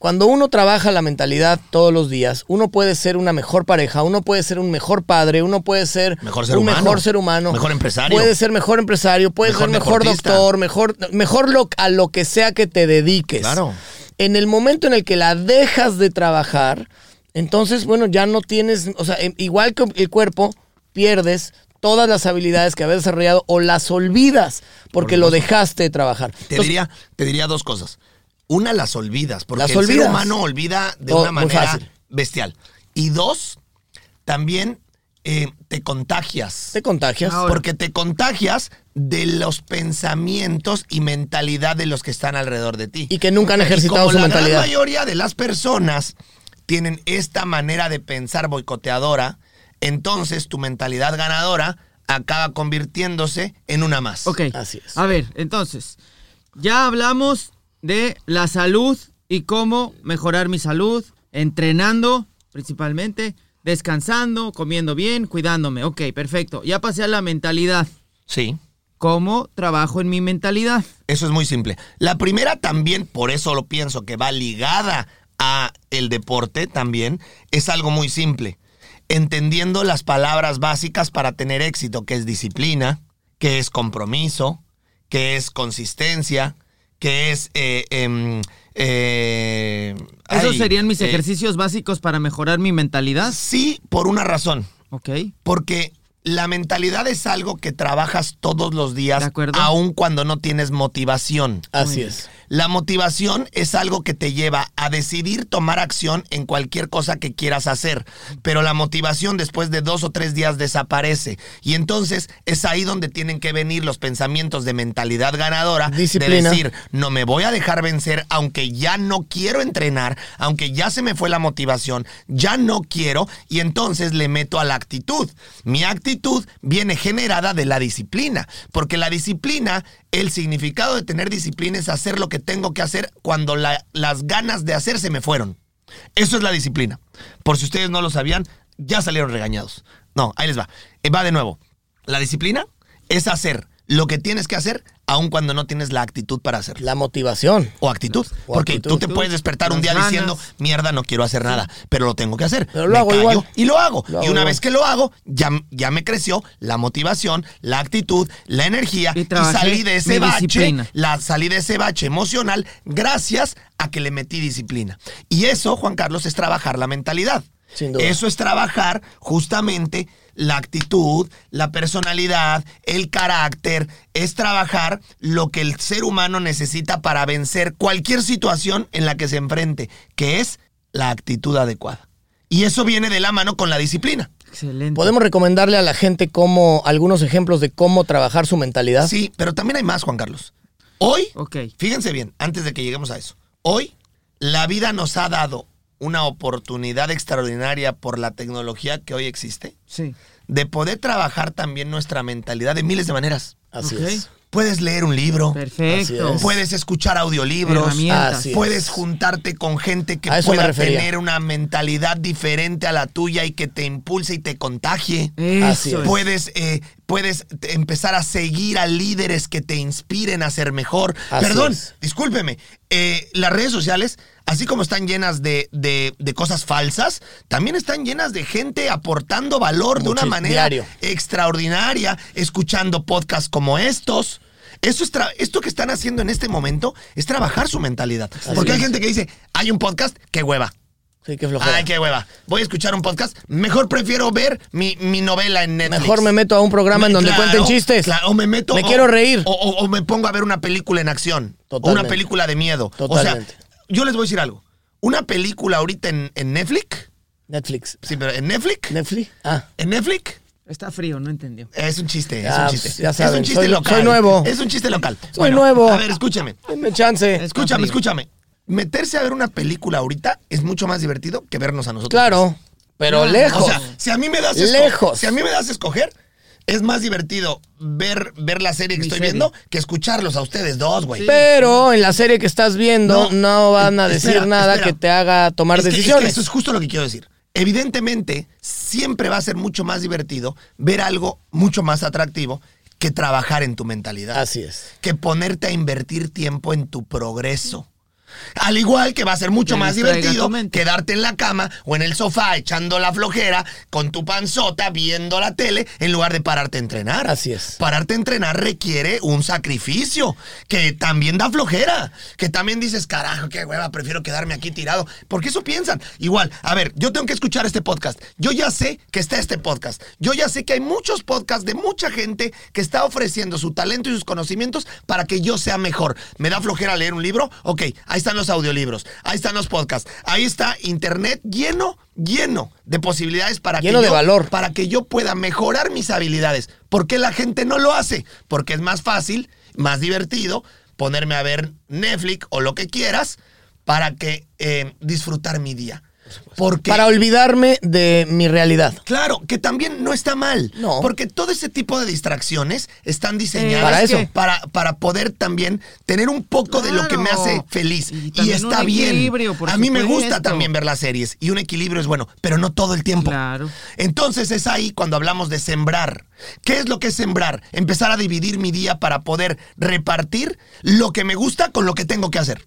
Cuando uno trabaja la mentalidad todos los días, uno puede ser una mejor pareja, uno puede ser un mejor padre, uno puede ser Mejor ser un humano. mejor ser humano, Mejor empresario. puede ser mejor empresario, puede Mejor ser mejor deportista. doctor, mejor, mejor lo, a lo que sea que te dediques. Claro. En el momento en el que la dejas de trabajar, entonces, bueno, ya no tienes, o sea, em- igual que el cuerpo, pierdes todas las habilidades que habías desarrollado o las olvidas porque lo dejaste de trabajar. Te Entonces, diría, te diría dos cosas. Una, las olvidas, porque Las el ser humano olvida de Todo- una manera bestial. Y dos, también eh, te contagias. te contagias. Ahora- Porque te contagias de los pensamientos y mentalidad de los que están alrededor de ti. Y que nunca han Y ejercitado como su la mentalidad. gran mayoría de las personas tienen esta manera de pensar boicoteadora, entonces tu mentalidad ganadora acaba convirtiéndose en una más. Ok. Así es. A ver, entonces, ya hablamos de la salud y cómo mejorar mi salud, entrenando principalmente, descansando, comiendo bien, cuidándome. Ok, perfecto. Ya pasé a la mentalidad. Sí. ¿Cómo trabajo en mi mentalidad? Eso es muy simple. La primera también, por eso lo pienso que va ligada a el deporte también, es algo muy simple. Entendiendo las palabras básicas para tener éxito, que es disciplina, que es compromiso, que es consistencia, que es... eh, em, eh, ¿Esos ay, serían mis eh, ejercicios básicos para mejorar mi mentalidad? Sí, por una razón. Ok. Porque la mentalidad es algo que trabajas todos los días, De acuerdo. aun cuando no tienes motivación. Así Muy es. La motivación es algo que te lleva a decidir tomar acción en cualquier cosa que quieras hacer, pero la motivación después de dos o tres días desaparece y entonces es ahí donde tienen que venir los pensamientos de mentalidad ganadora, Disciplina. de decir, no me voy a dejar vencer aunque ya no quiero entrenar, aunque ya se me fue la motivación, ya no quiero y entonces le meto a la actitud. Mi actitud viene generada de la disciplina, porque la disciplina, el significado de tener disciplina es hacer lo que tengo que hacer cuando la- las ganas de hacer se me fueron. Eso es la disciplina. Por si ustedes no lo sabían, ya salieron regañados. No, ahí les va. Eh, va de nuevo. La disciplina es hacer lo que tienes que hacer aun cuando no tienes la actitud para hacerlo. La motivación. O actitud. O porque actitud. tú te puedes despertar un día ganas. diciendo, mierda, no quiero hacer nada, pero lo tengo que hacer. Pero lo Me hago callo igual. Y lo hago. Lo hago y una igual. vez que lo hago, ya, ya me creció la motivación, la actitud, la energía Y salí de ese bache, disciplina. la salí de ese bache emocional gracias a que le metí disciplina. Y eso, Juan Carlos, es trabajar la mentalidad. Sin duda. Eso es trabajar justamente la actitud, la personalidad, el carácter, es trabajar lo que el ser humano necesita para vencer cualquier situación en la que se enfrente, que es la actitud adecuada. Y eso viene de la mano con la disciplina. Excelente. ¿Podemos recomendarle a la gente cómo, algunos ejemplos de cómo trabajar su mentalidad? Sí, pero también hay más, Juan Carlos. Hoy, fíjense bien, antes de que lleguemos a eso, hoy la vida nos ha dado una oportunidad extraordinaria por la tecnología que hoy existe Sí. de poder trabajar también nuestra mentalidad de miles de maneras. Así es. Puedes leer un libro, Perfecto. Así es. puedes escuchar audiolibros. Así es. puedes juntarte con gente que pueda tener una mentalidad diferente a la tuya y que te impulse y te contagie. Así Eso es. es. Puedes, eh, puedes empezar a seguir a líderes que te inspiren a ser mejor. Así Perdón, es. discúlpeme. eh, las redes sociales, así como están llenas de, de- de cosas falsas, también están llenas de gente aportando valor de una manera diario. extraordinaria, escuchando podcasts como estos. Eso es esto que están haciendo en este momento es trabajar su mentalidad. Porque hay gente que dice, hay un podcast, qué hueva. Sí, qué flojera. Ay, qué hueva. Voy a escuchar un podcast. Mejor prefiero ver mi, mi novela en Netflix. Mejor me meto a un programa en donde claro, cuenten chistes. claro, o me meto. Me o- quiero reír. O, o- o me pongo a ver una película en acción. O Totalmente. una película de miedo. Totalmente. O sea, yo les voy a decir algo. Una película ahorita en, en Netflix. Netflix. Sí, pero en Netflix. Netflix. Ah. En Netflix. Está frío, no entendió. Es un chiste, es Ya, un pues, chiste. ya es saben, un chiste soy- local. soy nuevo. Es un chiste local. Soy nuevo. A ver, escúcheme. Denme chance. Es- Escúchame, escúchame. Meterse a ver una película ahorita es mucho más divertido que vernos a nosotros. Claro. Pero lejos. O sea, si a mí me das esco- Lejos. si a mí me das a escoger, es más divertido ver, ver la serie que Mi estoy serie. viendo que escucharlos a ustedes dos, güey. Pero en la serie que estás viendo no, No, van a decir espera, nada espera. que te haga tomar Es que- es que decisiones. eso es justo lo que quiero decir. Evidentemente, siempre va a ser mucho más divertido ver algo mucho más atractivo que trabajar en tu mentalidad. Así es. que ponerte a invertir tiempo en tu progreso. Al igual que va a ser mucho más divertido quedarte en la cama o en el sofá echando la flojera con tu panzota viendo la tele en lugar de pararte a entrenar. Así es. Pararte a entrenar requiere un sacrificio que también da flojera, que también dices, carajo, qué hueva, prefiero quedarme aquí tirado. Porque eso piensan. Igual, a ver, yo tengo que escuchar este podcast. Yo ya sé que está este podcast. Yo ya sé que hay muchos podcasts de mucha gente que está ofreciendo su talento y sus conocimientos para que yo sea mejor. ¿Me da flojera leer un libro? Ok, ahí están los audiolibros, ahí están los podcasts, ahí está internet lleno, lleno de posibilidades para Lleno que de yo- valor. para que yo pueda mejorar mis habilidades. ¿Por qué la gente no lo hace? Porque es más fácil, más divertido ponerme a ver Netflix o lo que quieras para que eh, disfrutar mi día. Porque Para olvidarme de mi realidad. Claro, que también no está mal. No. Porque todo ese tipo de distracciones están diseñadas Para es eso. que- Para, para poder también tener un poco de lo que me hace feliz. Y está un bien. A mí me gusta también ver las series. Y un equilibrio es bueno, pero no todo el tiempo. Claro. Entonces es ahí cuando hablamos de sembrar. ¿Qué es lo que es sembrar? Empezar a dividir mi día para poder repartir lo que me gusta con lo que tengo que hacer.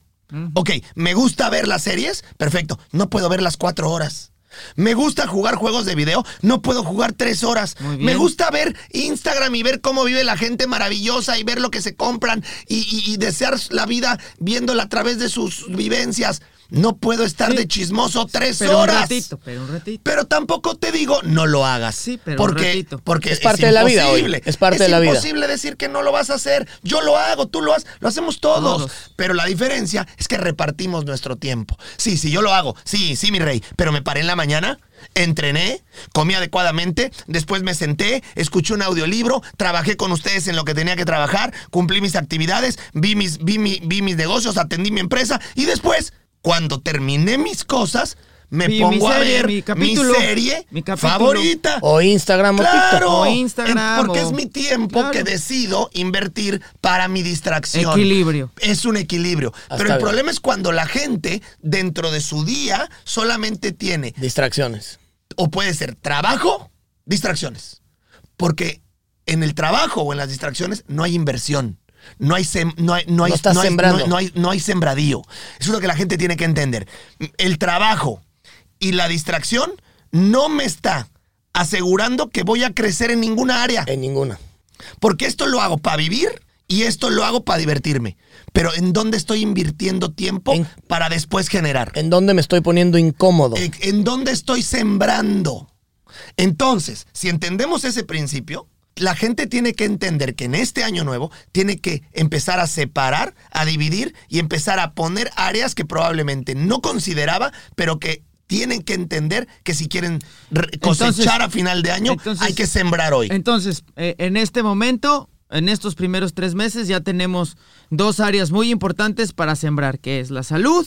Ok, me gusta ver las series, perfecto. No puedo ver las cuatro horas. Me gusta jugar juegos de video, no puedo jugar tres horas. Me gusta ver Instagram y ver cómo vive la gente maravillosa y ver lo que se compran y, y- y desear la vida viéndola a través de sus vivencias. No puedo estar Sí. de chismoso tres Pero un horas. ratito, pero un ratito. Pero tampoco te digo, no lo hagas. Sí, pero un porque, ratito. porque Es parte de la vida hoy, imposible. es parte de la vida. Es imposible decir que no lo vas a hacer. Yo lo hago, tú lo haces, lo hacemos todos. Todos. Pero la diferencia es que repartimos nuestro tiempo. Sí, sí, yo lo hago. Sí, sí, mi rey. Pero me paré en la mañana, entrené, comí adecuadamente, después me senté, escuché un audiolibro, trabajé con ustedes en lo que tenía que trabajar, cumplí mis actividades, vi mis, vi mi- vi mis negocios, atendí mi empresa y después, cuando terminé mis cosas, me Mi- mi pongo a ver mi serie mi favorita. O Instagram o TikTok. Claro, O Instagram, porque o- es mi tiempo Claro. que decido invertir para mi distracción. Equilibrio. Es un equilibrio. Ah, Pero el bien. problema es cuando la gente dentro de su día solamente tiene Distracciones. o puede ser trabajo, distracciones. Porque en el trabajo o en las distracciones no hay inversión. No hay, sem- no hay, no hay, No hay- no- no hay- no hay sembradío. Eso es lo que la gente tiene que entender. El trabajo y la distracción no me está asegurando que voy a crecer en ninguna área. En ninguna. Porque esto lo hago para vivir y esto lo hago para divertirme. Pero ¿en dónde estoy invirtiendo tiempo En- para después generar? ¿En dónde me estoy poniendo incómodo? ¿En, en dónde estoy sembrando? Entonces, si entendemos ese principio, la gente tiene que entender que en este año nuevo tiene que empezar a separar, a dividir y empezar a poner áreas que probablemente no consideraba, pero que tienen que entender que si quieren re- cosechar Entonces- a final de año, entonces- hay que sembrar hoy. Entonces, eh, en este momento, en estos primeros tres meses, ya tenemos dos áreas muy importantes para sembrar, que es la salud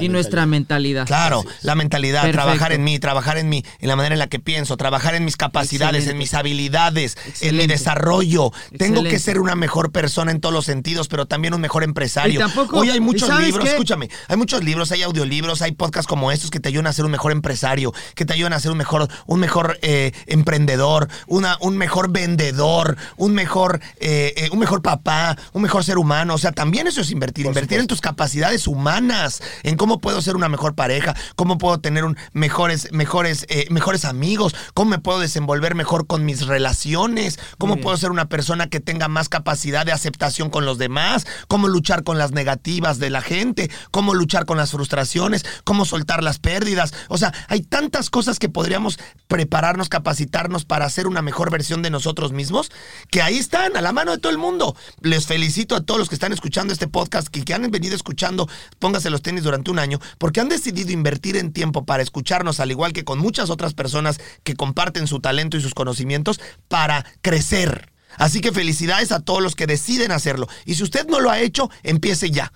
Y nuestra mentalidad. Claro, la mentalidad, Perfecto. trabajar en mí, trabajar en mí, en la manera en la que pienso, trabajar en mis capacidades, Excelente. en mis habilidades, en mi Excelente. desarrollo. Tengo que ser una mejor persona en todos los sentidos, pero también un mejor empresario. Y tampoco- Hoy hay muchos ¿y sabes libros, qué? escúchame, hay muchos libros, hay audiolibros, hay podcasts como estos que te ayudan a ser un mejor empresario, que te ayudan a ser un mejor, un mejor eh, emprendedor, una, un mejor vendedor, un mejor, eh, eh, un mejor papá, un mejor ser humano. O sea, también eso es invertir, invertir en tus capacidades humanas, en cómo puedo ser una mejor pareja, cómo puedo tener un mejores, mejores, eh, mejores amigos, cómo me puedo desenvolver mejor con mis relaciones, cómo puedo ser una persona que tenga más capacidad de aceptación con los demás, cómo luchar con las negativas de la gente, cómo luchar con las frustraciones, cómo soltar las pérdidas. O sea, hay tantas cosas que podríamos prepararnos, capacitarnos para hacer una mejor versión de nosotros mismos, que ahí están, a la mano de todo el mundo. Les felicito a todos los que están escuchando este podcast y que han venido escuchando, póngase los tenis durante un año, porque han decidido invertir en tiempo para escucharnos, al igual que con muchas otras personas que comparten su talento y sus conocimientos, para crecer. Así que felicidades a todos los que deciden hacerlo. Y si usted no lo ha hecho, empiece ya.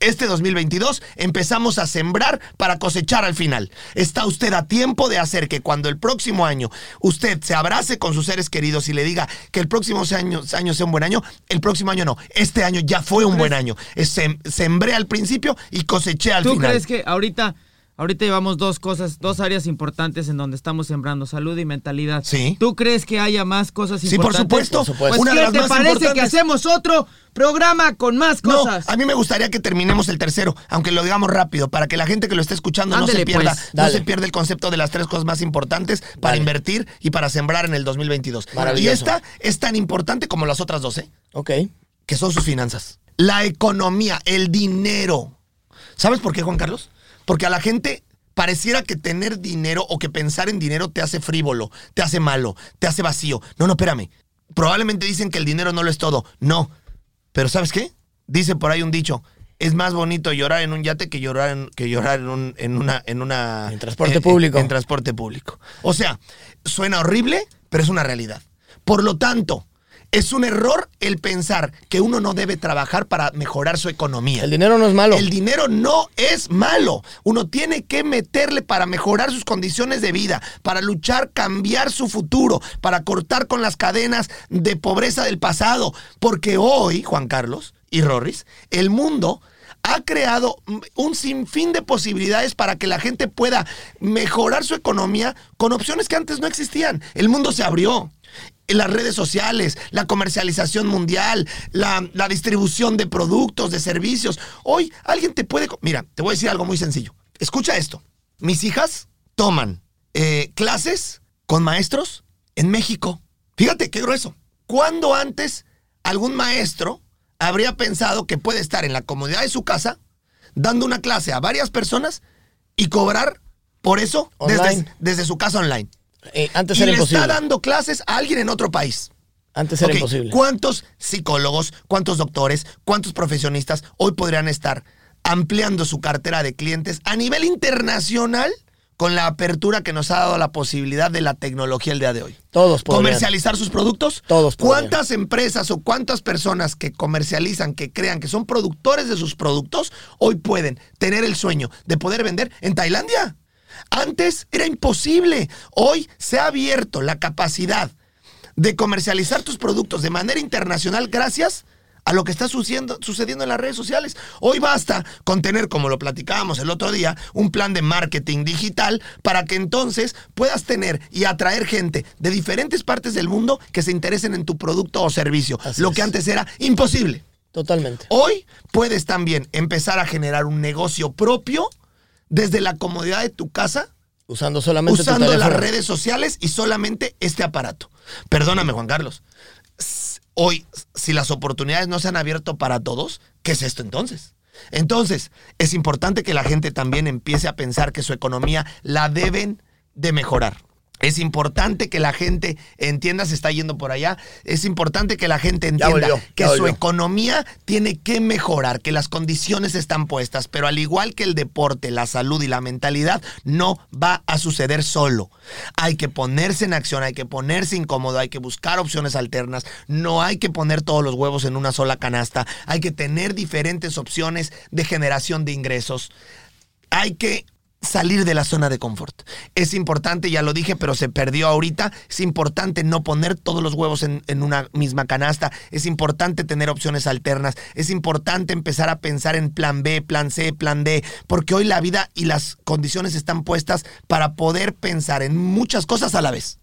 Este 2022 empezamos a sembrar para cosechar al final. Está usted a tiempo de hacer que cuando el próximo año usted se abrace con sus seres queridos y le diga que el próximo año, año sea un buen año, el próximo año no. Este año ya fue un buen año. Sem- sembré al principio y coseché al ¿Tú final. crees que ahorita, ahorita llevamos dos cosas, dos áreas importantes en donde estamos sembrando, salud y mentalidad? Sí. ¿Tú crees que haya más cosas Sí, por importantes? supuesto. Por supuesto. Pues Una de ¿qué las te más parece que hacemos otro programa con más No, cosas? a mí me gustaría que terminemos el tercero, aunque lo digamos rápido, para que la gente que lo esté escuchando no se pierda, pues. no se pierda el concepto de las tres cosas más importantes para Dale. invertir y para sembrar en el 2022. Maravilloso. Y esta es tan importante como las otras dos, ¿eh? Ok. que son sus finanzas. La economía, el dinero. ¿Sabes por qué, Juan Carlos? Porque a la gente pareciera que tener dinero o que pensar en dinero te hace frívolo, te hace malo, te hace vacío. No, no, espérame. Probablemente dicen que el dinero no lo es todo. No. Pero ¿sabes qué? Dice por ahí un dicho. Es más bonito llorar en un yate que llorar en, que llorar en, un- en una... En, una, En transporte eh, público. En transporte público. O sea, suena horrible, pero es una realidad. Por lo tanto, es un error el pensar que uno no debe trabajar para mejorar su economía. El dinero no es malo. El dinero no es malo. Uno tiene que meterle para mejorar sus condiciones de vida, para luchar, cambiar su futuro, para cortar con las cadenas de pobreza del pasado. Porque hoy, Juan Carlos y Rorris, el mundo ha creado un sinfín de posibilidades para que la gente pueda mejorar su economía con opciones que antes no existían. El mundo se abrió las redes sociales, la comercialización mundial, la, la distribución de productos, de servicios. Hoy alguien te puede... Mira, te voy a decir algo muy sencillo. Escucha esto. Mis hijas toman eh, clases con maestros en México. Fíjate qué grueso. ¿Cuándo antes algún maestro habría pensado que puede estar en la comodidad de su casa dando una clase a varias personas y cobrar por eso desde, desde su casa online? Eh, antes y era le imposible. está dando clases a alguien en otro país. Antes era imposible. ¿Cuántos psicólogos, cuántos doctores, cuántos profesionistas hoy podrían estar ampliando su cartera de clientes a nivel internacional con la apertura que nos ha dado la posibilidad de la tecnología el día de hoy? Todos podrían. ¿Comercializar sus productos? Todos podrían. ¿Cuántas empresas o cuántas personas que comercializan, que crean que son productores de sus productos, hoy pueden tener el sueño de poder vender en Tailandia? Antes era imposible. Hoy se ha abierto la capacidad de comercializar tus productos de manera internacional gracias a lo que está sucediendo, sucediendo en las redes sociales. Hoy basta con tener, como lo platicábamos el otro día, un plan de marketing digital para que entonces puedas tener y atraer gente de diferentes partes del mundo que se interesen en tu producto o servicio, Así lo es. que antes era imposible. Totalmente. Hoy puedes también empezar a generar un negocio propio desde la comodidad de tu casa Usando solamente tu usando las redes sociales y solamente este aparato. Perdóname, Juan Carlos. Hoy, si las oportunidades no se han abierto para todos, ¿qué es esto entonces? Entonces, es importante que la gente también empiece a pensar que su economía la deben de mejorar. Es importante que la gente entienda, se está yendo por allá, es importante que la gente entienda volvió, que su economía tiene que mejorar, que las condiciones están puestas, pero al igual que el deporte, la salud y la mentalidad, no va a suceder solo. Hay que ponerse en acción, hay que ponerse incómodo, hay que buscar opciones alternas, no hay que poner todos los huevos en una sola canasta, hay que tener diferentes opciones de generación de ingresos. Hay que salir de la zona de confort. Es importante, ya lo dije, pero se perdió ahorita. Es importante no poner todos los huevos en, en una misma canasta. Es importante tener opciones alternas. Es importante empezar a pensar en plan B, plan C, plan D, porque hoy la vida y las condiciones están puestas para poder pensar en muchas cosas a la vez.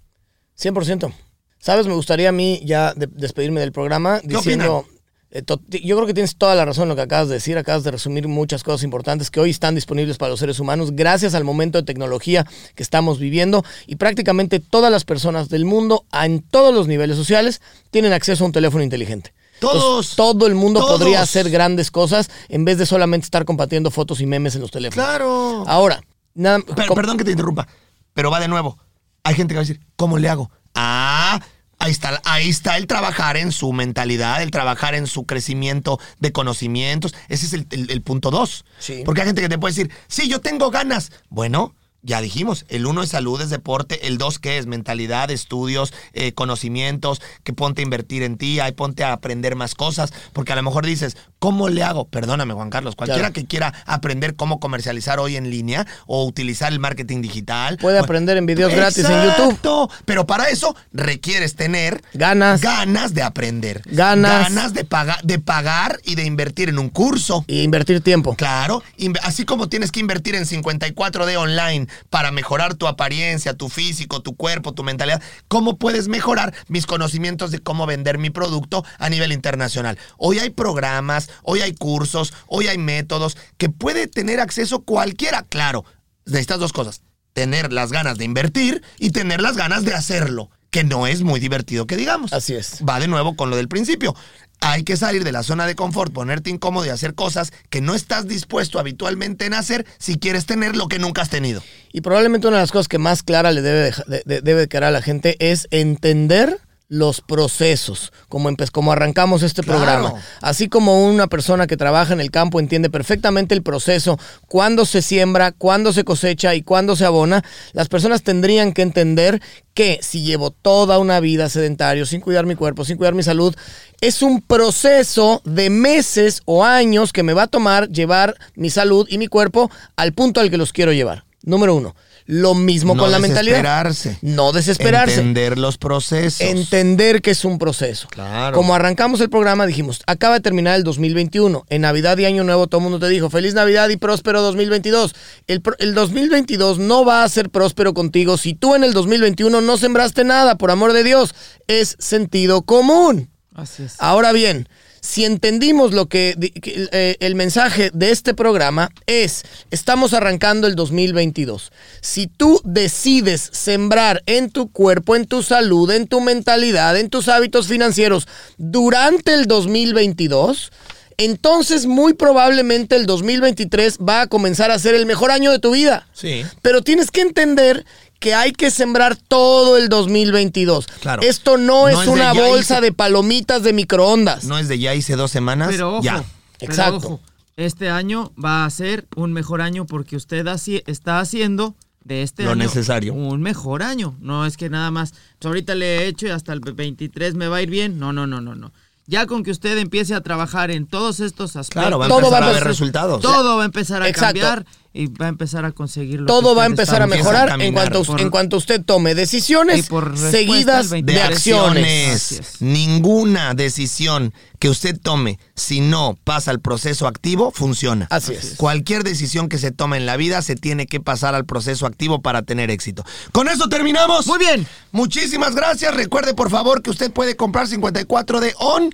100%. ¿Sabes? Me gustaría a mí ya de- despedirme del programa diciendo, Yo creo que tienes toda la razón en lo que acabas de decir. Acabas de resumir muchas cosas importantes que hoy están disponibles para los seres humanos gracias al momento de tecnología que estamos viviendo. Y prácticamente todas las personas del mundo, en todos los niveles sociales, tienen acceso a un teléfono inteligente. Todos. todo el mundo Todos. podría hacer grandes cosas en vez de solamente estar compartiendo fotos y memes en los teléfonos. Claro. Ahora, nada, Per- perdón que te interrumpa, pero va de nuevo. Hay gente que va a decir, ¿cómo le hago? Ah, ahí está, ahí está el trabajar en su mentalidad, el trabajar en su crecimiento de conocimientos. Ese es el, el- el punto dos. Sí. Porque hay gente que te puede decir, sí, yo tengo ganas. Bueno. Ya dijimos, el uno es salud, es deporte, el dos ¿qué es? Mentalidad, estudios, eh, conocimientos, que ponte a invertir en ti, ahí ponte a aprender más cosas, porque a lo mejor dices, ¿cómo le hago? Perdóname Juan Carlos, cualquiera Claro. que quiera aprender cómo comercializar hoy en línea o utilizar el marketing digital. Puede Bueno, aprender en videos gratis en YouTube. Pero para eso requieres tener Ganas. ganas de aprender. Ganas. Ganas de, pagar de pagar y de invertir en un curso. y invertir tiempo. Claro, así como tienes que invertir en 54D online para mejorar tu apariencia, tu físico, tu cuerpo, tu mentalidad, ¿cómo puedes mejorar mis conocimientos de cómo vender mi producto a nivel internacional? Hoy hay programas, hoy hay cursos, hoy hay métodos que puede tener acceso cualquiera. Claro, necesitas dos cosas, tener las ganas de invertir y tener las ganas de hacerlo, que no es muy divertido que digamos Así es. va de nuevo con lo del principio. Hay que salir de la zona de confort, ponerte incómodo y hacer cosas que no estás dispuesto habitualmente en hacer si quieres tener lo que nunca has tenido. Y probablemente una de las cosas que más clara le debe, de- de- quedar a la gente es entender los procesos, como, como arrancamos este Claro. programa. Así como una persona que trabaja en el campo entiende perfectamente el proceso, cuándo se siembra, cuándo se cosecha y cuándo se abona, las personas tendrían que entender que si llevo toda una vida sedentario, sin cuidar mi cuerpo, sin cuidar mi salud, es un proceso de meses o años que me va a tomar llevar mi salud y mi cuerpo al punto al que los quiero llevar. Número uno. Lo mismo No con la mentalidad. desesperarse. No desesperarse. Entender los procesos. Entender que es un proceso. Claro. Como arrancamos el programa, dijimos, acaba de terminar el 2021. En Navidad y Año Nuevo todo el mundo te dijo, feliz Navidad y próspero 2022. El, el 2022 no va a ser próspero contigo si tú en el 2021 no sembraste nada, por amor de Dios. Es sentido común. Así es. Ahora bien, si entendimos lo que, eh, el mensaje de este programa es, estamos arrancando el 2022. Si tú decides sembrar en tu cuerpo, en tu salud, en tu mentalidad, en tus hábitos financieros durante el 2022, entonces muy probablemente el 2023 va a comenzar a ser el mejor año de tu vida. Sí. Pero tienes que entender que hay que sembrar todo el 2022. Claro. Esto no, No es, una bolsa hice- de palomitas de microondas. No es de ya hice dos semanas. Pero ojo, ya. pero Exacto. ojo, este año va a ser un mejor año porque usted así está haciendo de este Lo año necesario. un mejor año. No es que nada más, pues ahorita le he hecho y hasta el 23 me va a ir bien. No, no, no, no, no. Ya con que usted empiece a trabajar en todos estos aspectos, Claro, va a Todo empezar va a a ver empezar- resultados. todo va a empezar a Exacto. cambiar y va a empezar a conseguir lo que Todo va a empezar a mejorar en cuanto, por- en cuanto usted tome Y decisiones por seguidas de de 23. acciones. Ninguna decisión que usted tome si no pasa al proceso activo funciona. Así es. Cualquier decisión que se tome en la vida se tiene que pasar al proceso activo para tener éxito. Con eso terminamos. Muy bien. Muchísimas gracias. Recuerde por favor que usted puede comprar 54 de ON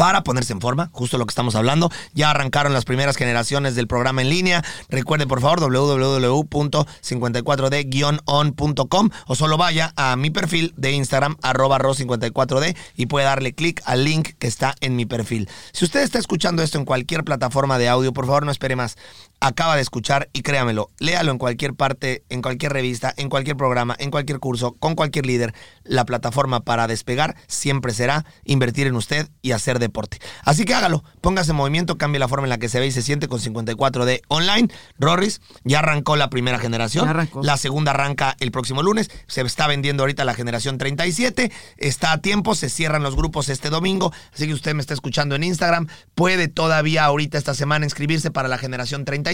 para ponerse en forma, justo lo que estamos hablando. Ya arrancaron las primeras generaciones del programa en línea. Recuerde por favor www.54d-on.com o solo vaya a mi perfil de Instagram arroba ro54d y puede darle clic al link que está en mi perfil. Si usted está escuchando esto en cualquier plataforma de audio, por favor no espere más. Acaba de escuchar y créamelo, léalo en cualquier parte, en cualquier revista, en cualquier programa, en cualquier curso, con cualquier líder. La plataforma para despegar siempre será invertir en usted y hacer deporte. Así que hágalo, póngase en movimiento, cambie la forma en la que se ve y se siente con 54D online. Rorris, ya arrancó la primera generación. La segunda arranca el próximo lunes. Se está vendiendo ahorita la generación 37. Está a tiempo, se cierran los grupos este domingo. Así que usted me está escuchando en Instagram. Puede todavía ahorita esta semana inscribirse para la generación 37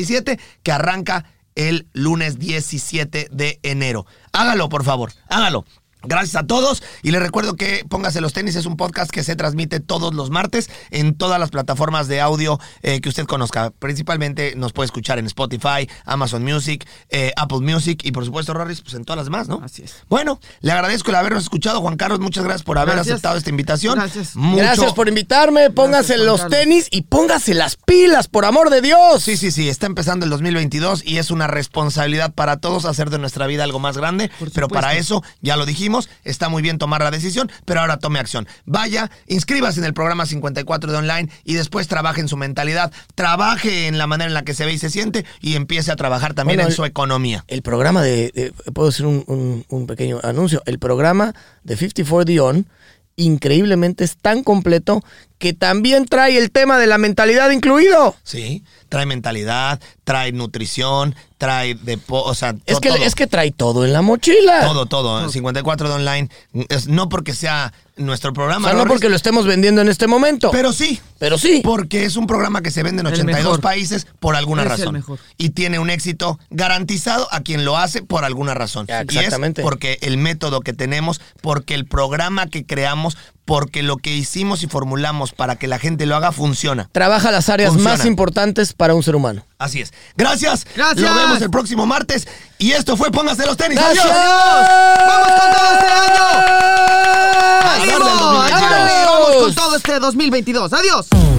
que arranca el lunes 17 de enero. Hágalo, por favor, hágalo. Gracias a todos y les recuerdo que Póngase los tenis es un podcast que se transmite todos los martes en todas las plataformas de audio eh, que usted conozca. Principalmente nos puede escuchar en Spotify, Amazon Music, eh, Apple Music y por supuesto Rorris pues en todas las demás, ¿no? Así es. Bueno, le agradezco el habernos escuchado, Juan Carlos, muchas gracias por haber Gracias. aceptado esta invitación. Gracias. Mucho- Gracias por invitarme. Póngase los Carlos. tenis y póngase las pilas, por amor de Dios. Sí, sí, sí, está empezando el 2022 y es una responsabilidad para todos hacer de nuestra vida algo más grande, pero para eso, ya lo dijimos, está muy bien tomar la decisión, pero ahora tome acción. Vaya, inscríbase en el programa 54 de online y después trabaje en su mentalidad, trabaje en la manera en la que se ve y se siente y empiece a trabajar también Bueno, en el- su economía. El programa de, de- ¿Puedo hacer un, un- un pequeño anuncio? El programa de 54 Dion increíblemente es tan completo que también trae el tema de la mentalidad incluido. Sí, trae mentalidad, trae nutrición, trae depo, o sea, Es que, todo. es que trae todo en la mochila. todo, todo. 54 de online, es, no porque sea nuestro O programa, sea, no porque lo estemos vendiendo en este momento. pero sí, pero sí. Porque es un programa que se vende en El 82 mejor. países por alguna Es el razón. mejor. Y tiene un éxito garantizado a quien lo hace por alguna razón. Ya, Y exactamente. es porque el método que tenemos, porque el programa que creamos, porque lo que hicimos y formulamos para que la gente lo haga funciona. Trabaja las áreas Funciona. más importantes para un ser humano. Así es. Gracias. Gracias. Lo vemos el próximo martes. Y esto fue Póngase los tenis. ¡Gracias! ¡Adiós! ¡Vamos con todo este año! A darle al ¡Ánimo! 2022. ¡Ándale! ¡Vamos con todo este 2022! ¡Adiós! oh